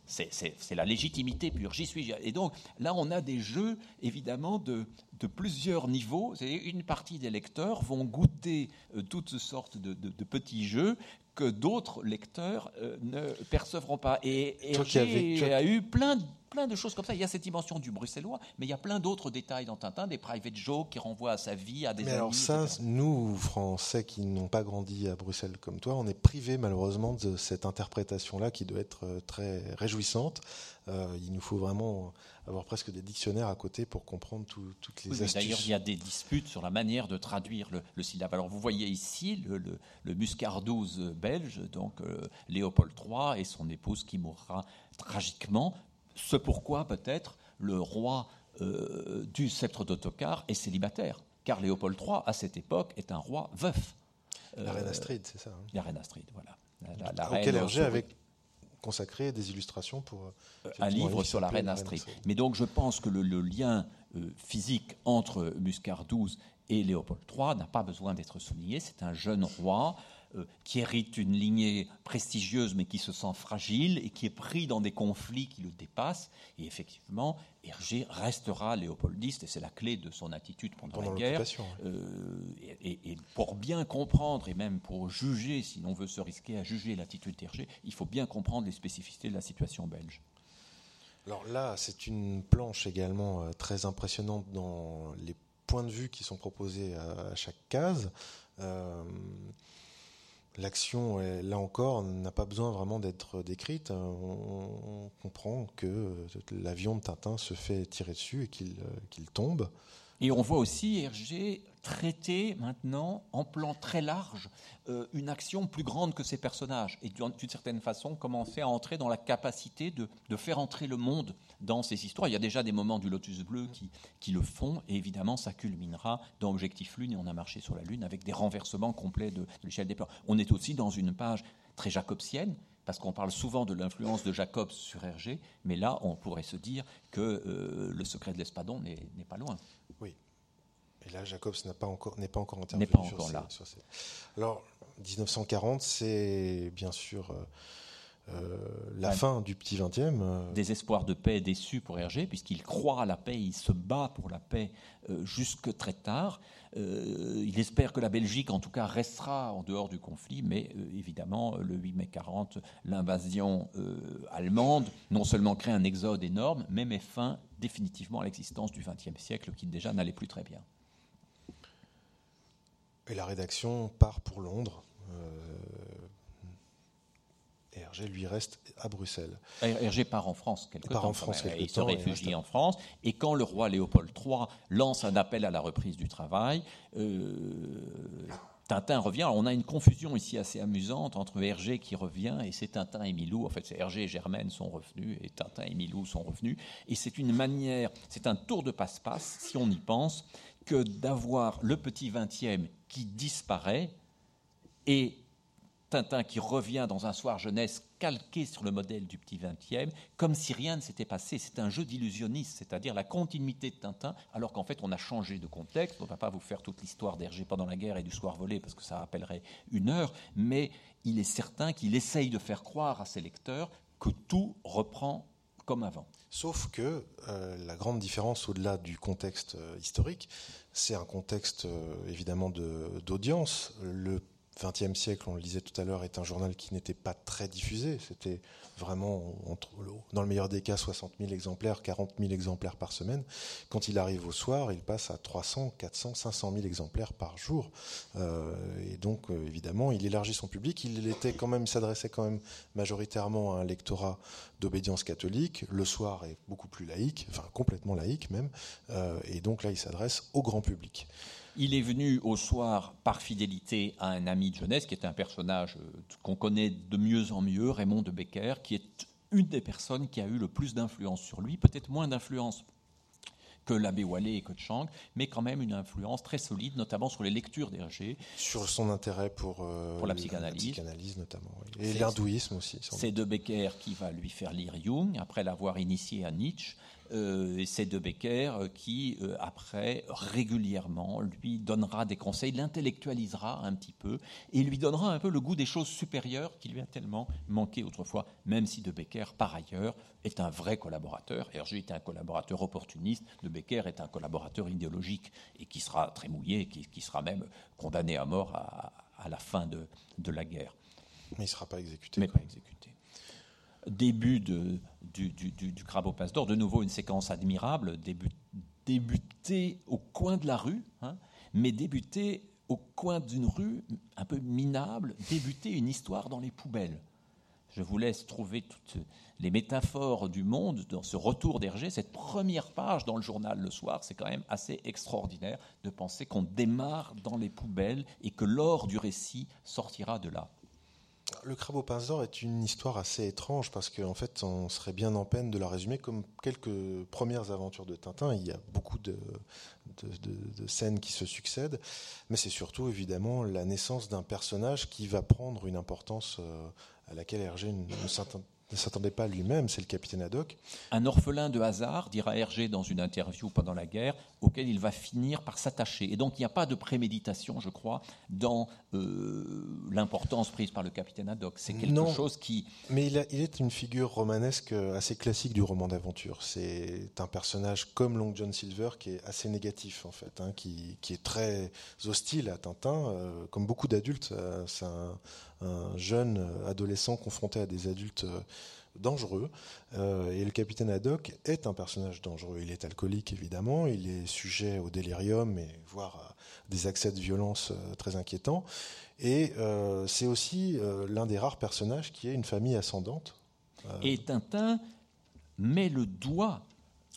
C'est la légitimité pure. J'y suis. Et donc là, on a des jeux évidemment de, plusieurs niveaux. Une partie des lecteurs vont goûter euh, toutes sortes de, petits jeux que d'autres lecteurs euh, ne percevront pas. Et Hergé a eu plein de, plein de choses comme ça. Il y a cette dimension du bruxellois, mais il y a plein d'autres détails dans Tintin, des private jokes qui renvoient à sa vie, à des mais alors ça, nous, Français qui n'ont pas grandi à Bruxelles comme toi, on est privés malheureusement de cette interprétation-là qui doit être euh, très réjouissante. Euh, il nous faut vraiment avoir presque des dictionnaires à côté pour comprendre toutes les astuces. D'ailleurs, il y a des disputes sur la manière de traduire le, syllabe. Alors, vous voyez ici le, le, muscardouze belge, donc euh, Léopold III et son épouse qui mourra tragiquement. Ce pourquoi, peut-être, le roi euh, du sceptre d'Autocar est célibataire car Léopold III, à cette époque, est un roi veuf. La reine Astrid, c'est ça. hein. La reine Astrid, voilà. La, la Auquel reine Hergé avait consacré des illustrations pour. euh, un livre sur la reine Astrid. Mais donc je pense que le, le lien euh, physique entre Muscar XII et Léopold III n'a pas besoin d'être souligné. C'est un jeune roi euh, qui hérite une lignée prestigieuse mais qui se sent fragile et qui est pris dans des conflits qui le dépassent. Et effectivement, Hergé restera léopoldiste et c'est la clé de son attitude pendant, pendant la guerre. Euh, et, pour bien comprendre, et même pour juger, si l'on veut se risquer à juger l'attitude d'Hergé, il faut bien comprendre les spécificités de la situation belge. Alors là, c'est une planche également euh, très impressionnante dans les points de vue qui sont proposés à, à chaque case. Euh, L'action, là encore, n'a pas besoin vraiment d'être décrite. On, on comprend que euh, l'avion de Tintin se fait tirer dessus et qu'il euh, tombe. Et on voit aussi Hergé traiter maintenant, en plan très large, euh, une action plus grande que ses personnages, et d'une certaine façon commencer à entrer dans la capacité de, faire entrer le monde dans ces histoires. Il y a déjà des moments du Lotus Bleu qui, le font, et évidemment ça culminera dans Objectif Lune, et on a marché sur la Lune avec des renversements complets de, l'échelle des plans. On est aussi dans une page très jacobsienne, parce qu'on parle souvent de l'influence de Jacobs sur Hergé, mais là on pourrait se dire que euh, le secret de l'Espadon n'est pas loin. Et là, Jacobs n'a pas encore, n'est pas encore intervenu. N'est pas sur encore ces- là. sur ces- Alors, 1940, c'est bien sûr euh, euh, la Ouais. fin du petit 20e. euh, des espoirs de paix déçus pour Hergé, puisqu'il croit à la paix, il se bat pour la paix euh, jusque très tard. Euh, il espère que la Belgique, en tout cas, restera en dehors du conflit, mais évidemment, le 8 mai 40, l'invasion allemande non seulement crée un exode énorme, mais met fin définitivement à l'existence du XXe siècle, qui déjà n'allait plus très bien. Et la rédaction part pour Londres. euh, et Hergé, lui, reste à Bruxelles. Hergé part en France quelque part temps. en quand France même. quelque il se temps et réfugie en France. Et quand le roi Léopold III lance un appel à la reprise du travail, euh, Tintin revient. Alors, on a une confusion ici assez amusante entre Hergé qui revient et c'est Tintin et Milou. En fait, c'est Hergé et Germaine sont revenus et Tintin et Milou sont revenus. Et c'est une manière, c'est un tour de passe-passe, si on y pense, que d'avoir le petit 20e qui disparaît et Tintin qui revient dans un soir jeunesse calqué sur le modèle du petit 20e, comme si rien ne s'était passé. C'est un jeu d'illusionniste, c'est-à-dire la continuité de Tintin, alors qu'en fait on a changé de contexte. On ne va pas vous faire toute l'histoire d'Hergé pendant la guerre et du soir volé, parce que ça rappellerait une heure, mais il est certain qu'il essaye de faire croire à ses lecteurs que tout reprend comme avant. Sauf que euh, la grande différence au-delà du contexte euh, historique, c'est un contexte euh, évidemment de- d'audience. XXe siècle, on le disait tout à l'heure, est un journal qui n'était pas très diffusé. C'était vraiment, entre- dans le meilleur des cas, 60 000 exemplaires, 40 000 exemplaires par semaine. Quand il arrive au soir, il passe à 300, 400, 500 000 exemplaires par jour. Euh, et donc, euh, évidemment, il élargit son public. Il était quand même, s'adressait quand même majoritairement à un lectorat d'obédience catholique. Le soir est beaucoup plus laïque, enfin complètement laïque même. Euh, et donc là, il s'adresse au grand public. Il est venu au soir par fidélité à un ami de jeunesse qui est un personnage euh, qu'on connaît de mieux en mieux, Raymond de Becker, qui est une des personnes qui a eu le plus d'influence sur lui, peut-être moins d'influence que l'abbé Wallet et que Chang, mais quand même une influence très solide, notamment sur les lectures d'Hergé. Sur son intérêt pour, euh, Pour la psychanalyse. psychanalyse notamment. oui. Et l'hindouisme aussi. C'est de Becker qui va lui faire lire Jung, après l'avoir initié à Nietzsche. Euh, et c'est de Becker qui, euh, après, régulièrement, lui donnera des conseils, l'intellectualisera un petit peu, et lui donnera un peu le goût des choses supérieures qui lui a tellement manqué autrefois, même si de Becker, par ailleurs, est un vrai collaborateur. Hergé est un collaborateur opportuniste, de Becker est un collaborateur idéologique, et qui sera très mouillé, qui, qui sera même condamné à mort à, à la fin de, de la guerre Mais il ne sera pas exécuté. mais pas exécuté. Début du, du, du, crabe au passe d'or, de nouveau une séquence admirable, début, au coin de la rue, hein, mais débuter au coin d'une rue un peu minable, débuter une histoire dans les poubelles. Je vous laisse trouver toutes les métaphores du monde dans ce retour d'Hergé. Cette première page dans le journal le soir, c'est quand même assez extraordinaire de penser qu'on démarre dans les poubelles et que l'or du récit sortira de là. Le crabe aux pinces d'or est une histoire assez étrange parce qu'en fait, on serait bien en peine de la résumer comme quelques premières aventures de Tintin. Il y a beaucoup de, scènes qui se succèdent, mais c'est surtout évidemment la naissance d'un personnage qui va prendre une importance euh, à laquelle Hergé ne ne s'attendait pas lui-même, c'est le capitaine Haddock. Un orphelin de hasard, dira Hergé dans une interview pendant la guerre, auquel il va finir par s'attacher. Et donc il n'y a pas de préméditation, je crois, dans l'importance prise par le capitaine Haddock. C'est quelque chose qui... Mais il, il, est une figure romanesque assez classique du roman d'aventure. C'est un personnage comme Long John Silver qui est assez négatif, en fait, hein, qui, qui, est très hostile à Tintin, euh, comme beaucoup d'adultes. Euh, c'est un, un jeune adolescent confronté à des adultes euh, dangereux. Euh, et le capitaine Haddock est un personnage dangereux. Il est alcoolique, évidemment, il est sujet au délirium et voire à des accès de violence euh, très inquiétants. Et c'est aussi l'un des rares personnages qui ait une famille ascendante. Et Tintin met le doigt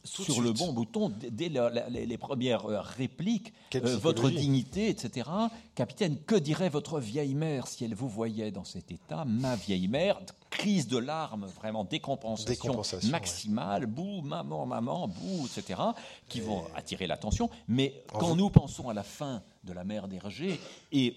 sur le bon bouton dès les, premières euh, répliques. Euh, votre dignité, etc. Capitaine, que dirait votre vieille mère si elle vous voyait dans cet état? Ma vieille mère, crise de larmes, vraiment décompensation, maximale, bouh, maman, maman, bouh, etc., qui vont attirer l'attention. Mais quand nous pensons à la fin de la mère d'Hergé et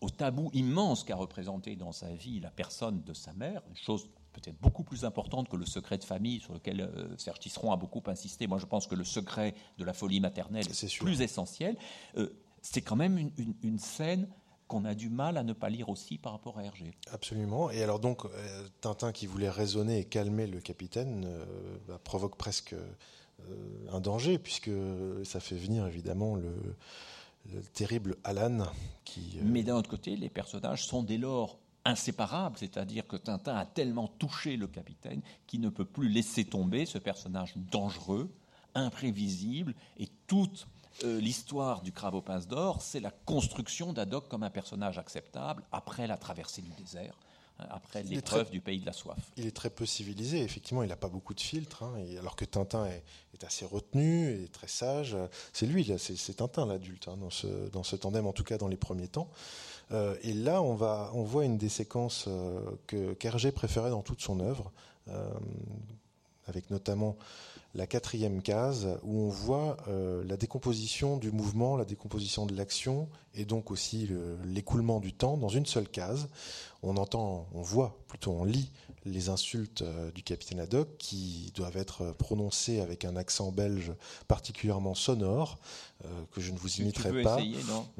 au tabou immense qu'a représenté dans sa vie la personne de sa mère, une chose peut-être beaucoup plus importante que le secret de famille sur lequel euh, Serge Tisseron a beaucoup insisté. Moi, je pense que le secret de la folie maternelle est, plus essentiel. Euh, c'est quand même une, scène qu'on a du mal à ne pas lire aussi par rapport à Hergé. Absolument. Et alors donc, euh, Tintin qui voulait raisonner et calmer le capitaine bah, provoque presque un danger, puisque ça fait venir évidemment le, le terrible Alan qui... Mais d'un autre côté, les personnages sont dès lors inséparable, c'est-à-dire que Tintin a tellement touché le capitaine qu'il ne peut plus laisser tomber ce personnage dangereux, imprévisible, et toute euh, l'histoire du crabe aux pinces d'or, c'est la construction d'Adoc comme un personnage acceptable après la traversée du désert, hein, après l'épreuve du pays de la soif. Il est très peu civilisé, effectivement, il n'a pas beaucoup de filtres, hein, alors que Tintin est, assez retenu et très sage. C'est lui, c'est Tintin l'adulte, hein, dans, ce, dans ce tandem, en tout cas dans les premiers temps. Euh, et là, on, voit une des séquences euh, que qu'Hergé préférait dans toute son œuvre, euh, avec notamment la quatrième case, où on voit la décomposition du mouvement, la décomposition de l'action, et donc aussi l'écoulement du temps dans une seule case. On entend, on voit, plutôt on lit les insultes du capitaine Haddock qui doivent être prononcées avec un accent belge particulièrement sonore. Euh, que je ne vous imiterai pas.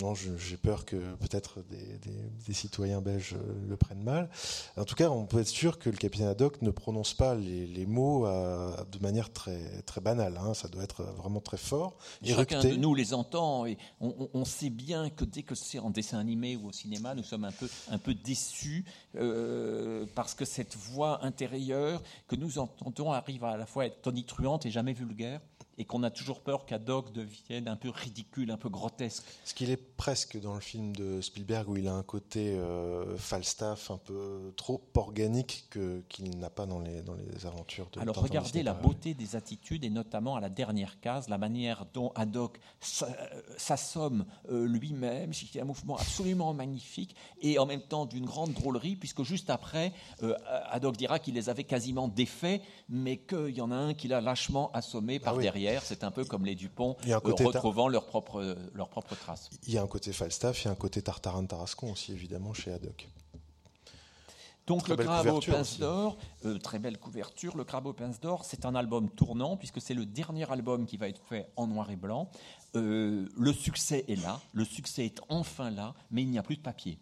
non, j'ai peur que peut-être des, citoyens belges euh, le prennent mal. En tout cas, on peut être sûr que le capitaine Haddock ne prononce pas les, mots euh, de manière très, très banale. Hein. Ça doit être vraiment très fort. Chacun de nous les entend et on, sait bien que dès que c'est en dessin animé ou au cinéma, nous sommes un peu, un peu déçus parce que cette voix intérieure que nous entendons arrive à la fois à être tonitruante et jamais vulgaire et qu'on a toujours peur qu'Adog devienne un peu ridicule, un peu grotesque. Ce qu'il est presque dans le film de Spielberg où il a un côté euh, Falstaff un peu trop organique que, qu'il n'a pas dans les, dans les aventures de Alors regardez la beauté des attitudes et notamment à la dernière case, la manière dont Haddock s'assomme euh, lui-même, c'est un mouvement absolument magnifique et en même temps d'une grande drôlerie puisque juste après, euh, Haddock dira qu'il les avait quasiment défaits mais qu'il y en a un qui l'a lâchement assommé par ah derrière c'est un peu comme les Dupont euh, retrouvant leurs propres, leur propre traces. Il y a un côté Falstaff, il y a un côté Tartarin de Tarascon aussi, évidemment, chez Haddock. Donc le crabe aux pinces d'or, euh, très belle couverture. Le crabe aux pinces d'or, c'est un album tournant puisque c'est le dernier album qui va être fait en noir et blanc. Euh, le succès est là, le succès est enfin là, mais il n'y a plus de papier.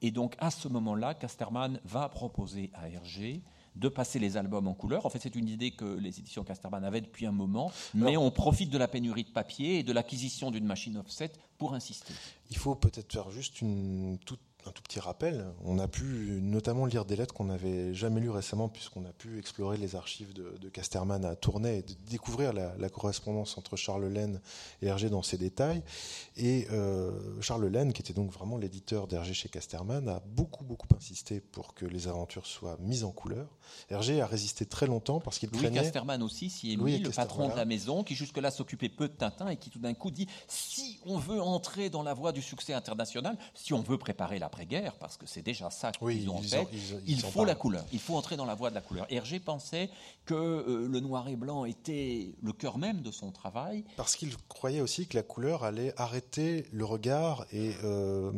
Et donc à ce moment-là, Casterman va proposer à Hergé de passer les albums en couleur. En fait, c'est une idée que les éditions Casterman avaient depuis un moment, mais on profite de la pénurie de papier et de l'acquisition d'une machine offset pour insister. Il faut peut-être faire juste une toute un tout petit rappel. On a pu notamment lire des lettres qu'on n'avait jamais lues récemment, puisqu'on a pu explorer les archives de, Casterman à Tournai et de découvrir la, correspondance entre Charles Laine et Hergé dans ses détails. Et euh, Charles Laine, qui était donc vraiment l'éditeur d'Hergé chez Casterman, a beaucoup, beaucoup insisté pour que les aventures soient mises en couleur. Hergé a résisté très longtemps parce qu'il Louis Casterman aussi est mis, le patron de la maison, qui jusque-là s'occupait peu de Tintin et qui tout d'un coup dit si on veut entrer dans la voie du succès international, si on veut préparer la l'après-guerre, parce que c'est déjà ça qu'ils Oui, ont ils fait, en- ils- ils il faut parlent. la couleur. Il faut entrer dans la voie de la couleur. Hergé pensait que euh, le noir et blanc était le cœur même de son travail. Parce qu'il croyait aussi que la couleur allait arrêter le regard et euh,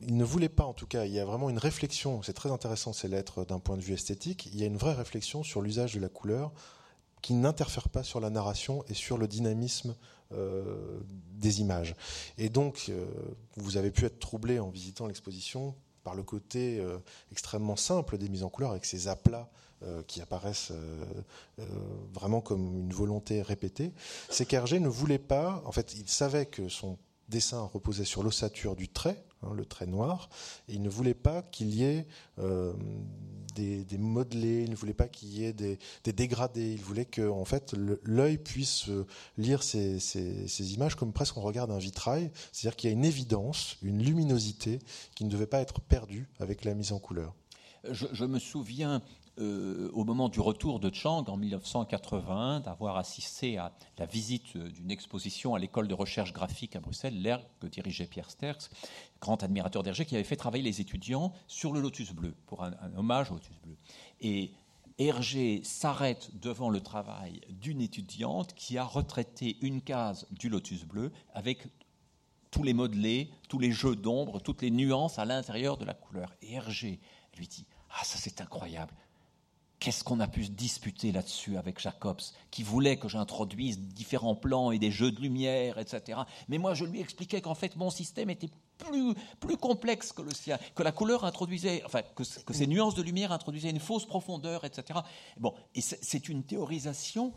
il ne voulait pas, en tout cas, il y a vraiment une réflexion, c'est très intéressant ces lettres d'un point de vue esthétique, il y a une vraie réflexion sur l'usage de la couleur qui n'interfère pas sur la narration et sur le dynamisme euh, des images. Et donc, euh, vous avez pu être troublé en visitant l'exposition par le côté euh, extrêmement simple des mises en couleur avec ces aplats qui apparaissent vraiment comme une volonté répétée c'est qu'Hergé ne voulait pas, en fait, il savait que son dessin reposait sur l'ossature du trait, hein, le trait noir, et il ne voulait pas qu'il y ait des, modelés, il ne voulait pas qu'il y ait des, dégradés, il voulait que, en fait, l'œil puisse euh, lire ces, images comme presque on regarde un vitrail, c'est-à-dire qu'il y a une évidence, une luminosité qui ne devait pas être perdue avec la mise en couleur. Je me souviens, euh, au moment du retour de Chang en 1981, d'avoir assisté à la visite euh, d'une exposition à l'école de recherche graphique à Bruxelles, l'ERG, que dirigeait Pierre Sterks, grand admirateur d'Hergé, qui avait fait travailler les étudiants sur le lotus bleu, pour un, un hommage au lotus bleu. Et Hergé s'arrête devant le travail d'une étudiante qui a retraité une case du lotus bleu avec tous les modelés, tous les jeux d'ombre, toutes les nuances à l'intérieur de la couleur. Et Hergé lui dit Ah, ça c'est incroyable. Qu'est-ce qu'on a pu se disputer là-dessus avec Jacobs, qui voulait que j'introduise différents plans et des jeux de lumière, etc. Mais moi, je lui expliquais qu'en fait, mon système était plus, plus complexe que le sien, que la couleur introduisait, enfin, que, que ces nuances de lumière introduisaient une fausse profondeur, etc. Bon, et c'est une théorisation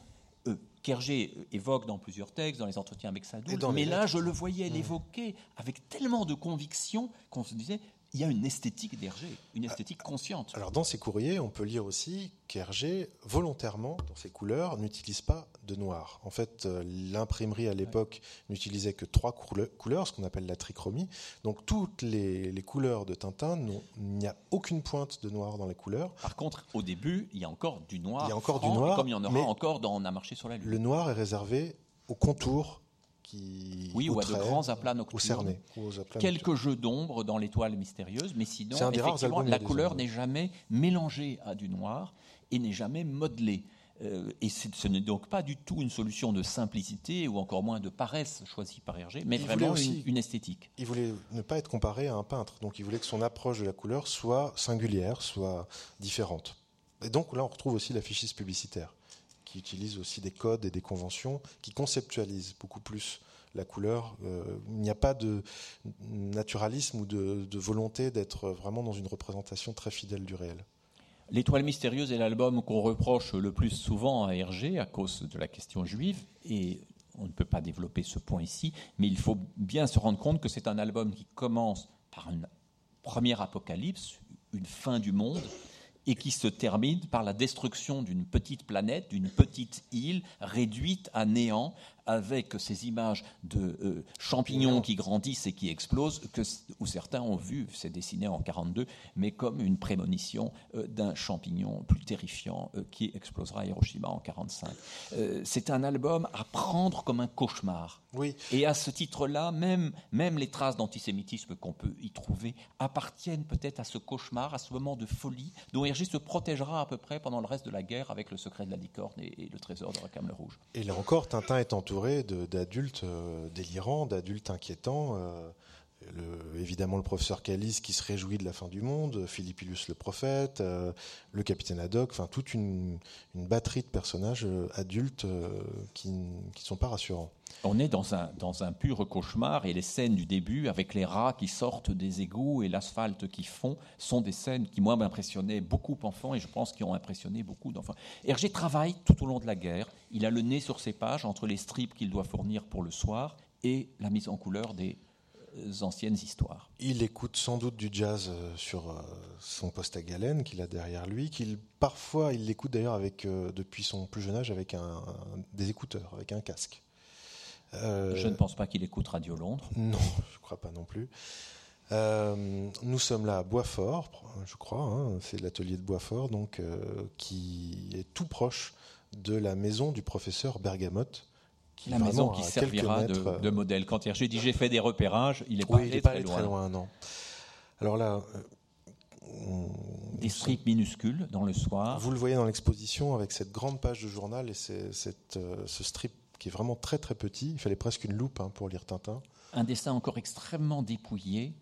euh, qu'Hergé euh, évoque dans plusieurs textes, dans les entretiens avec Sadoul, mais là, lettres. je le voyais l'évoquer avec tellement de conviction qu'on se disait, il y a une esthétique d'Hergé, une esthétique consciente. Alors dans ces courriers, on peut lire aussi qu'Hergé, volontairement, dans ses couleurs, n'utilise pas de noir. En fait, euh, l'imprimerie à l'époque n'utilisait que trois coule- couleurs, ce qu'on appelle la trichromie. Donc toutes les, les couleurs de Tintin, il n'y a aucune pointe de noir dans les couleurs. Par contre, au début, il y a encore du noir. Il y a encore du franc, noir, Comme il y en aura encore dans On a marché sur la lune. Le noir est réservé aux contours qui Oui, ou à de grands aplats nocturnes. cernés, ou aux aplats nocturnes. Quelques jeux d'ombre dans l'étoile mystérieuse, mais sinon, effectivement, la couleur n'est jamais mélangée à du noir et n'est jamais modelée. Euh, et ce n'est donc pas du tout une solution de simplicité ou encore moins de paresse choisie par Hergé, mais Il vraiment aussi- une, une esthétique. Il voulait ne pas être comparé à un peintre, donc il voulait que son approche de la couleur soit singulière, soit différente. Et donc là, on retrouve aussi l'affichiste publicitaire, qui utilise aussi des codes et des conventions, qui conceptualisent beaucoup plus la couleur. Euh, il n'y a pas de naturalisme ou de, de volonté d'être vraiment dans une représentation très fidèle du réel. L'étoile mystérieuse est l'album qu'on reproche le plus souvent à Hergé à cause de la question juive et on ne peut pas développer ce point ici, mais il faut bien se rendre compte que c'est un album qui commence par une première apocalypse, une fin du monde, et qui se termine par la destruction d'une petite planète, d'une petite île réduite à néant, avec ces images de euh, champignons qui grandissent et qui explosent, que, où certains ont vu, c'est dessiné en 42, mais comme une prémonition euh, d'un champignon plus terrifiant euh, qui explosera à Hiroshima en 45. Euh, c'est un album à prendre comme un cauchemar. Oui, Et à ce titre-là, même, même les traces d'antisémitisme qu'on peut y trouver appartiennent peut-être à ce cauchemar, à ce moment de folie, dont Hergé se protégera à peu près pendant le reste de la guerre avec le secret de la licorne et, et le trésor de Rackham le Rouge. Et là encore, Tintin est d'adultes euh, délirants, d'adultes inquiétants. Évidemment, le professeur Calis qui se réjouit de la fin du monde, Philippillus le prophète, euh, le capitaine Haddock, enfin toute une, batterie de personnages euh, adultes euh, qui ne sont pas rassurants. On est dans un, pur cauchemar et les scènes du début avec les rats qui sortent des égouts et l'asphalte qui fond sont des scènes qui, moi, m'impressionnaient beaucoup enfants et je pense qui ont impressionné beaucoup d'enfants. Hergé travaille tout au long de la guerre. Il a le nez sur ses pages entre les strips qu'il doit fournir pour le soir et la mise en couleur des anciennes histoires. Il écoute sans doute du jazz euh, sur euh, son poste à galène qu'il a derrière lui, qu'il parfois il l'écoute d'ailleurs avec euh, depuis son plus jeune âge avec un, des écouteurs, avec un casque. Euh, Je ne pense pas qu'il écoute Radio Londres. Non, je crois pas non plus. Euh, nous sommes là à Boisfort, je crois. hein, c'est l'atelier de Boisfort, donc euh, qui est tout proche de la maison du professeur Bergamote. Qui La maison qui servira de, mètres, euh, de modèle. Quand Hergé dit j'ai fait des repérages, il est oui, il pas très allé loin. très loin, non. Alors là, des strips minuscules dans le soir. Vous le voyez dans l'exposition avec cette grande page de journal et cette, ce strip qui est vraiment très très petit. Il fallait presque une loupe hein, pour lire Tintin. Un dessin encore extrêmement dépouillé.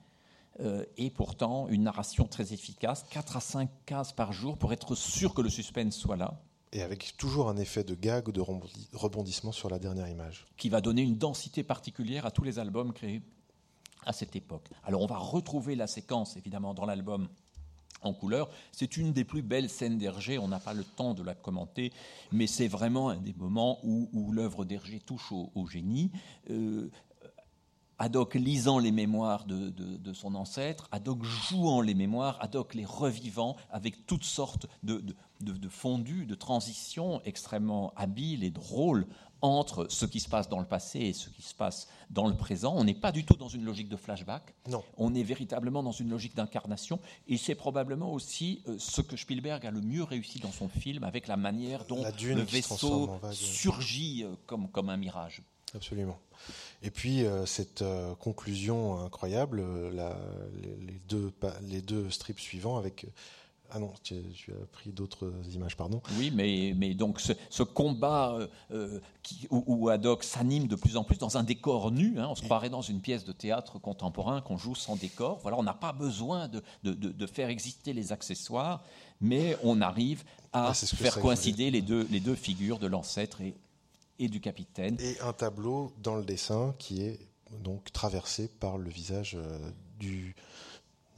Euh, et pourtant une narration très efficace, 4 à 5 cases par jour pour être sûr que le suspense soit là. Et avec toujours un effet de gag ou de rebondissement sur la dernière image. Qui va donner une densité particulière à tous les albums créés à cette époque. Alors on va retrouver la séquence évidemment dans l'album en couleur. C'est une des plus belles scènes d'Hergé, on n'a pas le temps de la commenter, mais c'est vraiment un des moments où, l'œuvre d'Hergé touche au, génie. Euh, Haddock lisant les mémoires de, son ancêtre, Haddock jouant les mémoires, Haddock les revivant avec toutes sortes de, fondus, de transitions extrêmement habiles et drôles entre ce qui se passe dans le passé et ce qui se passe dans le présent. On n'est pas du tout dans une logique de flashback. Non. On est véritablement dans une logique d'incarnation. Et c'est probablement aussi euh, ce que Spielberg a le mieux réussi dans son film, avec la manière dont le vaisseau surgit euh, comme, comme un mirage. Absolument. Et puis euh, cette euh, conclusion incroyable, euh, les, deux, les deux strips suivants avec ah non, tu, as pris d'autres images, pardon. Oui, mais, mais donc ce, combat qui, où, Haddock s'anime de plus en plus dans un décor nu, hein, on se croirait dans une pièce de théâtre contemporain qu'on joue sans décor. Voilà, on n'a pas besoin de, de, de, faire exister les accessoires, mais on arrive à ah, faire coïncider les deux, les deux figures de l'ancêtre et, et du capitaine. Et un tableau dans le dessin qui est donc traversé par le visage euh, du,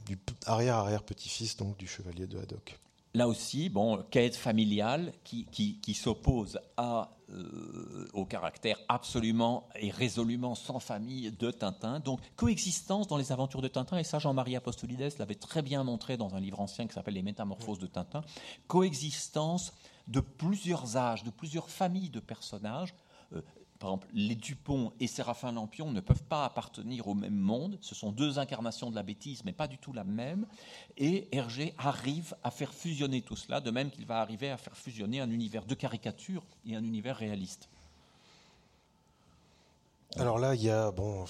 du arrière-arrière petit-fils donc du chevalier de Haddock. Là aussi, bon, quête familiale qui, qui, qui s'oppose à, euh, au caractère absolument et résolument sans famille de Tintin. Donc, coexistence dans les aventures de Tintin, et ça, Jean-Marie Apostolides l'avait très bien montré dans un livre ancien qui s'appelle Les Métamorphoses de Tintin. Coexistence de plusieurs âges, de plusieurs familles de personnages. Euh, par exemple, les Dupont et Séraphin Lampion ne peuvent pas appartenir au même monde. Ce sont deux incarnations de la bêtise, mais pas du tout la même. Et Hergé arrive à faire fusionner tout cela, de même qu'il va arriver à faire fusionner un univers de caricature et un univers réaliste. Alors là, il y a bon,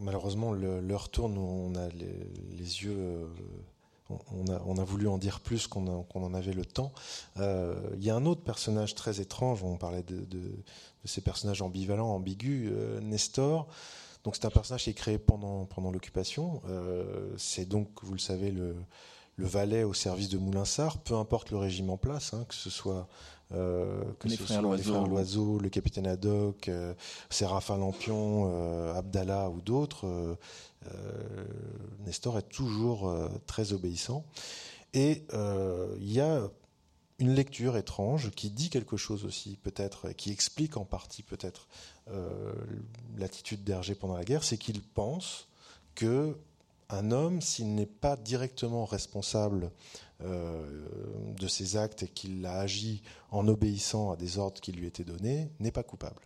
malheureusement l'heure tourne, on a les, yeux euh, on a, voulu en dire plus qu'on en avait le temps. Euh, il y a un autre personnage très étrange, on parlait de, ces personnages ambivalents, ambigus, euh, Nestor. Donc c'est un personnage qui est créé pendant, pendant l'occupation. Euh, c'est donc, vous le savez, le, valet au service de Moulinsart, peu importe le régime en place, hein, que ce soit que les, frères Loiseau. le capitaine Haddock, Séraphin Lampion, Abdallah ou d'autres euh, Nestor est toujours euh, très obéissant. Et euh, il y a une lecture étrange qui dit quelque chose aussi, peut-être, qui explique en partie peut-être l'attitude d'Hergé pendant la guerre, c'est qu'il pense que un homme, s'il n'est pas directement responsable de ses actes et qu'il a agi en obéissant à des ordres qui lui étaient donnés, n'est pas coupable.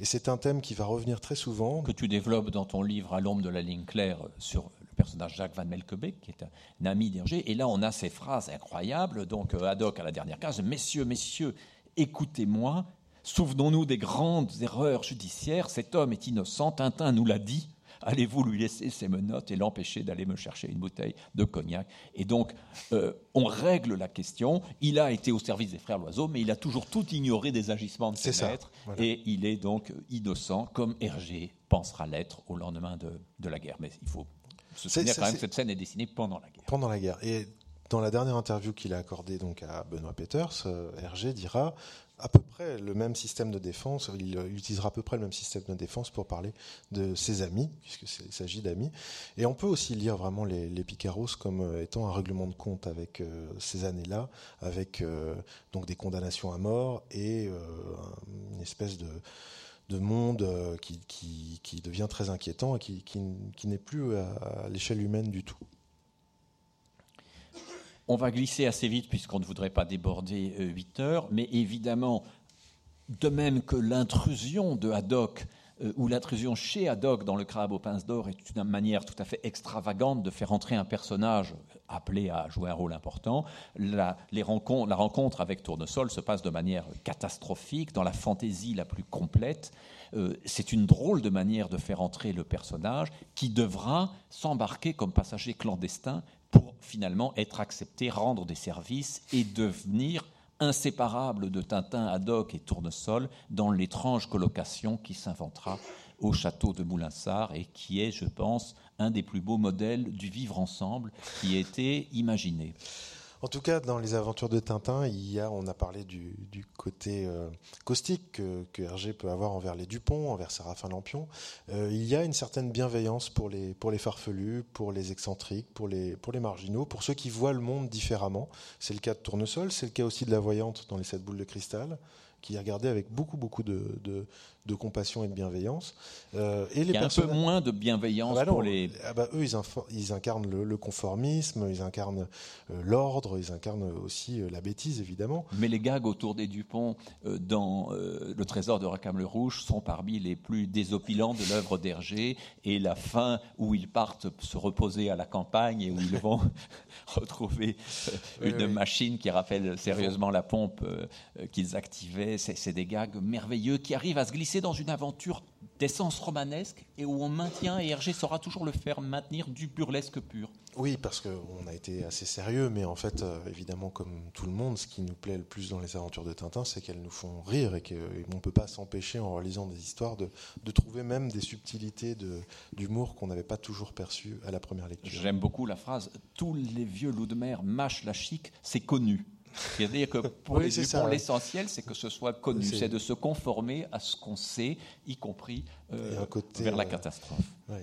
Et c'est un thème qui va revenir très souvent. Que tu développes dans ton livre À l'ombre de la ligne claire sur le personnage Jacques Van Melkebeek, qui est un ami d'Hergé. Et là, on a ces phrases incroyables. Donc, euh, Haddock à la dernière case Messieurs, messieurs, écoutez-moi. Souvenons-nous des grandes erreurs judiciaires. Cet homme est innocent. Tintin nous l'a dit allez-vous lui laisser ses menottes et l'empêcher d'aller me chercher une bouteille de cognac? Et donc, euh, on règle la question. Il a été au service des frères Loiseau, mais il a toujours tout ignoré des agissements de ses maîtres. Et il est donc innocent, comme Hergé pensera l'être au lendemain de, la guerre. Mais il faut se souvenir quand même que cette scène est dessinée pendant la guerre. Pendant la guerre. Et dans la dernière interview qu'il a accordée donc à Benoît Peters, euh, Hergé dira à peu près le même système de défense, il utilisera à peu près le même système de défense pour parler de ses amis, puisqu'il s'agit d'amis. Et on peut aussi lire vraiment les, Picaros comme euh, étant un règlement de compte avec euh, ces années-là, avec euh, donc des condamnations à mort et une espèce de, de monde qui, devient très inquiétant et qui n'est plus à l'échelle humaine du tout. On va glisser assez vite puisqu'on ne voudrait pas déborder 8 euh, heures, mais évidemment, de même que l'intrusion de Haddock euh, où l'intrusion chez Haddock dans le crabe aux pinces d'or est une manière tout à fait extravagante de faire entrer un personnage appelé à jouer un rôle important. La rencontre avec Tournesol se passe de manière catastrophique, dans la fantaisie la plus complète. Euh, c'est une drôle de manière de faire entrer le personnage qui devra s'embarquer comme passager clandestin pour finalement être accepté, rendre des services et devenir inséparable de Tintin, Haddock et Tournesol dans l'étrange colocation qui s'inventera au château de Moulinsart et qui est, je pense, un des plus beaux modèles du vivre ensemble qui a été imaginé. En tout cas, dans les aventures de Tintin, il y a, on a parlé du, côté euh, caustique que, Hergé peut avoir envers les Dupont, envers Séraphin Lampion. Euh, il y a une certaine bienveillance pour les, pour les farfelus, pour les excentriques, pour les, pour les marginaux, pour ceux qui voient le monde différemment. C'est le cas de Tournesol, c'est le cas aussi de la voyante dans les sept boules de cristal qui est regardé avec beaucoup, beaucoup de, compassion et de bienveillance. Euh, et les Il y a un peu moins de bienveillance ah bah pour les. Ah bah eux, ils, ils incarnent le, conformisme, ils incarnent euh, l'ordre, ils incarnent aussi euh, la bêtise, évidemment. Mais les gags autour des Dupont dans Le Trésor de Racam le Rouge sont parmi les plus désopilants de l'œuvre d'Hergé. Et la fin où ils partent se reposer à la campagne et où ils vont retrouver une machine qui rappelle sérieusement la pompe qu'ils activaient c'est des gags merveilleux qui arrivent à se glisser dans une aventure d'essence romanesque et où on maintient, et Hergé saura toujours le faire, maintenir du burlesque pur. Oui, parce qu'on a été assez sérieux, mais en fait, euh, évidemment, comme tout le monde, ce qui nous plaît le plus dans les aventures de Tintin, c'est qu'elles nous font rire et qu'on ne peut pas s'empêcher, en relisant des histoires, de, trouver même des subtilités d'humour qu'on n'avait pas toujours perçues à la première lecture. J'aime beaucoup la phrase Tous les vieux loups de mer mâchent la chic, c'est connu. C'est-à-dire que pour l'essentiel, c'est que ce soit connu, c'est de se conformer à ce qu'on sait, y compris euh, vers la euh, catastrophe. Oui.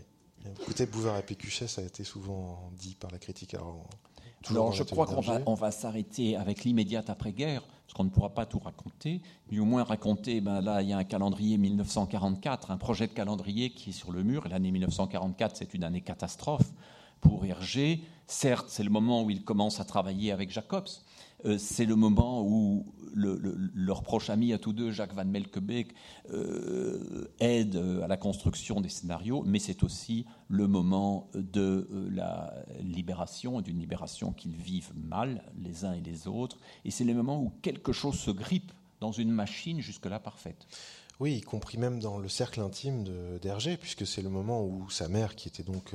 Côté Bouvard et Pécuchet, ça a été souvent dit par la critique. Alors, je crois qu'on va, on va s'arrêter avec l'immédiate après-guerre, parce qu'on ne pourra pas tout raconter, mais au moins raconter, ben là, il y a un calendrier 1944, un projet de calendrier qui est sur le mur, et l'année 1944, c'est une année catastrophe pour Hergé. Certes, c'est le moment où il commence à travailler avec Jacobs, euh, c'est le moment où leur proche ami à tous deux, Jacques Van Melkebeek, euh, aide euh, à la construction des scénarios, mais c'est aussi le moment de la libération, d'une libération qu'ils vivent mal, les uns et les autres, et c'est le moment où quelque chose se grippe dans une machine jusque-là parfaite. Oui, y compris même dans le cercle intime d'Hergé, puisque c'est le moment où sa mère, qui était donc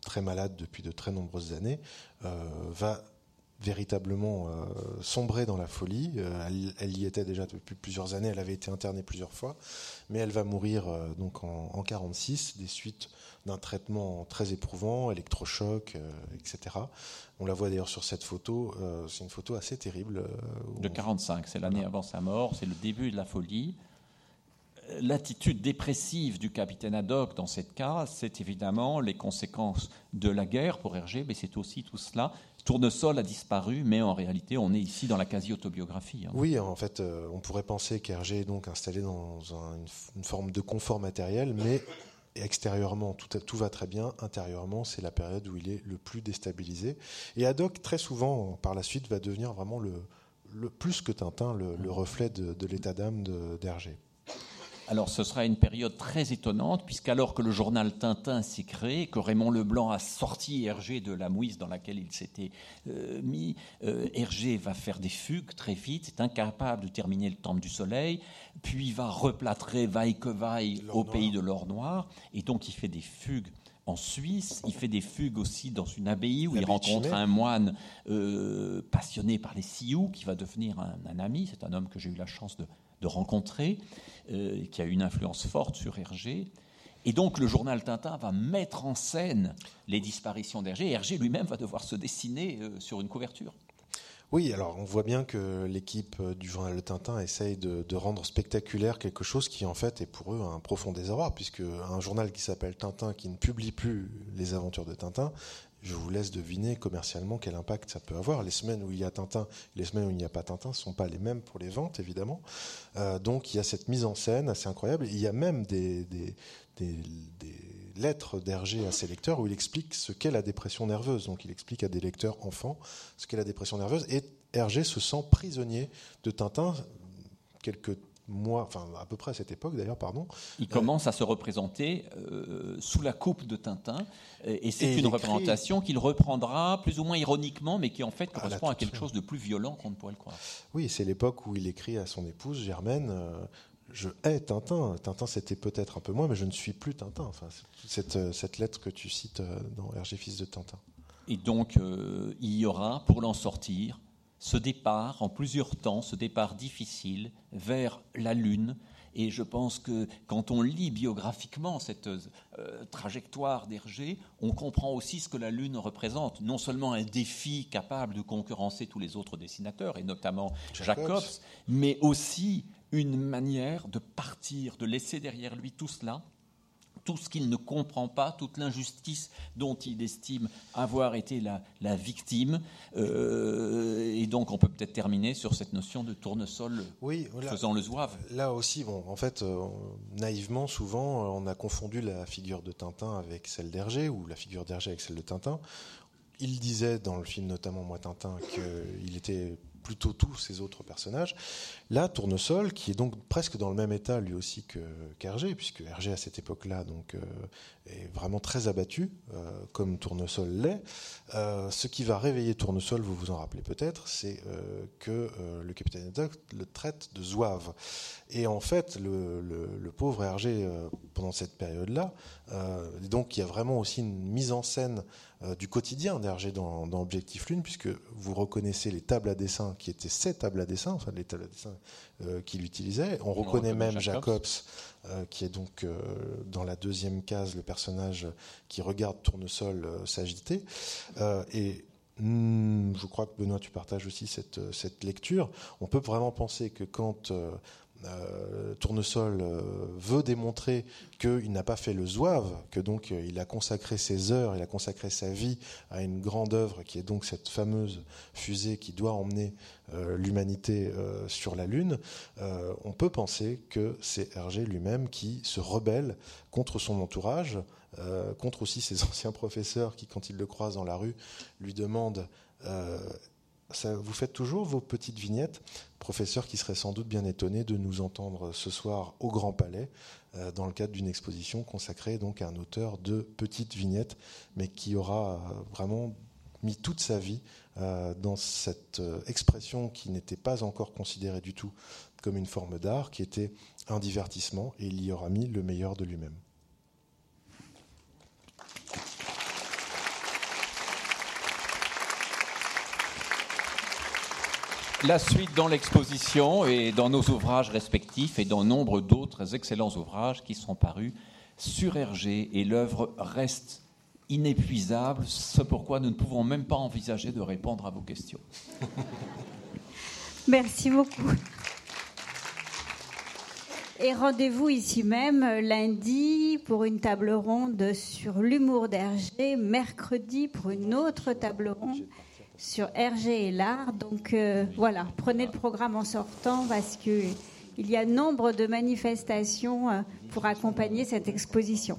très malade depuis de très nombreuses années, va véritablement euh, sombrée dans la folie. Euh, elle, y était déjà depuis plusieurs années, elle avait été internée plusieurs fois, mais elle va mourir euh, donc en, en, 46 des suites d'un traitement très éprouvant, électrochoc, etc. On la voit d'ailleurs sur cette photo, c'est une photo assez terrible. de 45, c'est l'année avant sa mort, c'est le début de la folie l'attitude dépressive du capitaine Haddock dans cette cas, c'est évidemment les conséquences de la guerre pour Hergé, mais c'est aussi tout cela. Tournesol a disparu, mais en réalité, on est ici dans la quasi-autobiographie. Hein. Oui, en fait, euh, on pourrait penser qu'Hergé est donc installé dans une, forme de confort matériel, mais extérieurement, tout, tout, va très bien. Intérieurement, c'est la période où il est le plus déstabilisé. Et Haddock, très souvent, par la suite, va devenir vraiment le, plus que Tintin, le, reflet de, de l'état d'âme d'Hergé. Alors ce sera une période très étonnante, puisqu'alors que le journal Tintin s'est créé, que Raymond Leblanc a sorti Hergé de la mouise dans laquelle il s'était euh, mis, euh, Hergé va faire des fugues très vite, est incapable de terminer le Temple du Soleil, puis va replâtrer vaille que vaille au pays de l'or noir, et donc il fait des fugues en Suisse. Il fait des fugues aussi dans une abbaye où il rencontre un moine euh, passionné par les Sioux qui va devenir un, ami. C'est un homme que j'ai eu la chance de, de rencontrer. Euh, qui a une influence forte sur Hergé. Et donc le journal Tintin va mettre en scène les disparitions d'Hergé. Hergé lui-même va devoir se dessiner euh, sur une couverture. Oui, alors on voit bien que l'équipe euh, du journal Tintin essaye de, rendre spectaculaire quelque chose qui en fait est pour eux un profond désarroi, puisque un journal qui s'appelle Tintin, qui ne publie plus les aventures de Tintin, je vous laisse deviner commercialement quel impact ça peut avoir. Les semaines où il y a Tintin, les semaines où il n'y a pas Tintin ne sont pas les mêmes pour les ventes, évidemment. Euh, donc il y a cette mise en scène assez incroyable. Il y a même des, des, lettres d'Hergé à ses lecteurs où il explique ce qu'est la dépression nerveuse. Donc il explique à des lecteurs enfants ce qu'est la dépression nerveuse. Et Hergé se sent prisonnier de Tintin quelques mois, enfin à peu près à cette époque d'ailleurs, pardon. Il commence à se représenter euh, sous la coupe de Tintin, et, c'est une représentation qu'il reprendra plus ou moins ironiquement, mais qui en fait correspond à quelque chose de plus violent qu'on ne pourrait le croire. Oui, c'est l'époque où il écrit à son épouse Germaine. Euh, je hais Tintin. Tintin, c'était peut-être un peu moins, mais je ne suis plus Tintin. Enfin, cette, euh, cette lettre que tu cites dans Hergé, fils de Tintin. Et donc, il y aura, pour l'en sortir, ce départ en plusieurs temps, ce départ difficile vers la Lune. Et je pense que quand on lit biographiquement cette euh, trajectoire d'Hergé, on comprend aussi ce que la Lune représente. Non seulement un défi capable de concurrencer tous les autres dessinateurs, et notamment Jacobs, mais aussi une manière de partir, de laisser derrière lui tout cela tout ce qu'il ne comprend pas, toute l'injustice dont il estime avoir été la, victime. Euh, et donc, on peut peut-être terminer sur cette notion de tournesol faisant le zouave. Là aussi, bon, en fait, euh, naïvement, souvent, on a confondu la figure de Tintin avec celle d'Hergé, ou la figure d'Hergé avec celle de Tintin. Il disait dans le film, notamment Moi Tintin, qu'il était plutôt tous ces autres personnages. Là, Tournesol, qui est donc presque dans le même état lui aussi que qu'Hergé, puisque Hergé à cette époque-là donc euh, est vraiment très abattu, euh, comme Tournesol l'est. Euh, ce qui va réveiller Tournesol, vous vous en rappelez peut-être, c'est que le capitaine Haddock le traite de zouave. Et en fait, le, pauvre Hergé, pendant cette période-là, donc il y a vraiment aussi une mise en scène du quotidien d'Hergé dans, dans Objectif Lune, puisque vous reconnaissez les tables à dessin qui étaient ces tables à dessin, enfin les tables à dessin euh, qu'il utilisait. On, reconnaît même Jacobs, euh, qui est donc euh, dans la deuxième case le personnage qui regarde Tournesol s'agiter. et hmm, je crois que Benoît, tu partages aussi cette, cette lecture. On peut vraiment penser que quand euh, Tournesol euh, veut démontrer qu'il n'a pas fait le zouave, que donc euh, il a consacré ses heures, il a consacré sa vie à une grande œuvre qui est donc cette fameuse fusée qui doit emmener l'humanité sur la Lune, on peut penser que c'est Hergé lui-même qui se rebelle contre son entourage, contre aussi ses anciens professeurs qui, quand ils le croisent dans la rue, lui demandent vous faites toujours vos petites vignettes. Professeur qui serait sans doute bien étonné de nous entendre ce soir au Grand Palais euh, dans le cadre d'une exposition consacrée donc à un auteur de petites vignettes, mais qui aura euh, vraiment mis toute sa vie euh, dans cette expression qui n'était pas encore considérée du tout comme une forme d'art, qui était un divertissement, et il y aura mis le meilleur de lui-même. La suite dans l'exposition et dans nos ouvrages respectifs et dans nombre d'autres excellents ouvrages qui sont parus sur Hergé et l'œuvre reste inépuisable, c'est pourquoi nous ne pouvons même pas envisager de répondre à vos questions. Merci beaucoup. Et rendez-vous ici même lundi pour une table ronde sur l'humour d'Hergé, mercredi pour une autre table ronde sur Hergé et l'art. Donc euh, voilà, prenez le programme en sortant parce que il y a nombre de manifestations euh, pour accompagner cette exposition.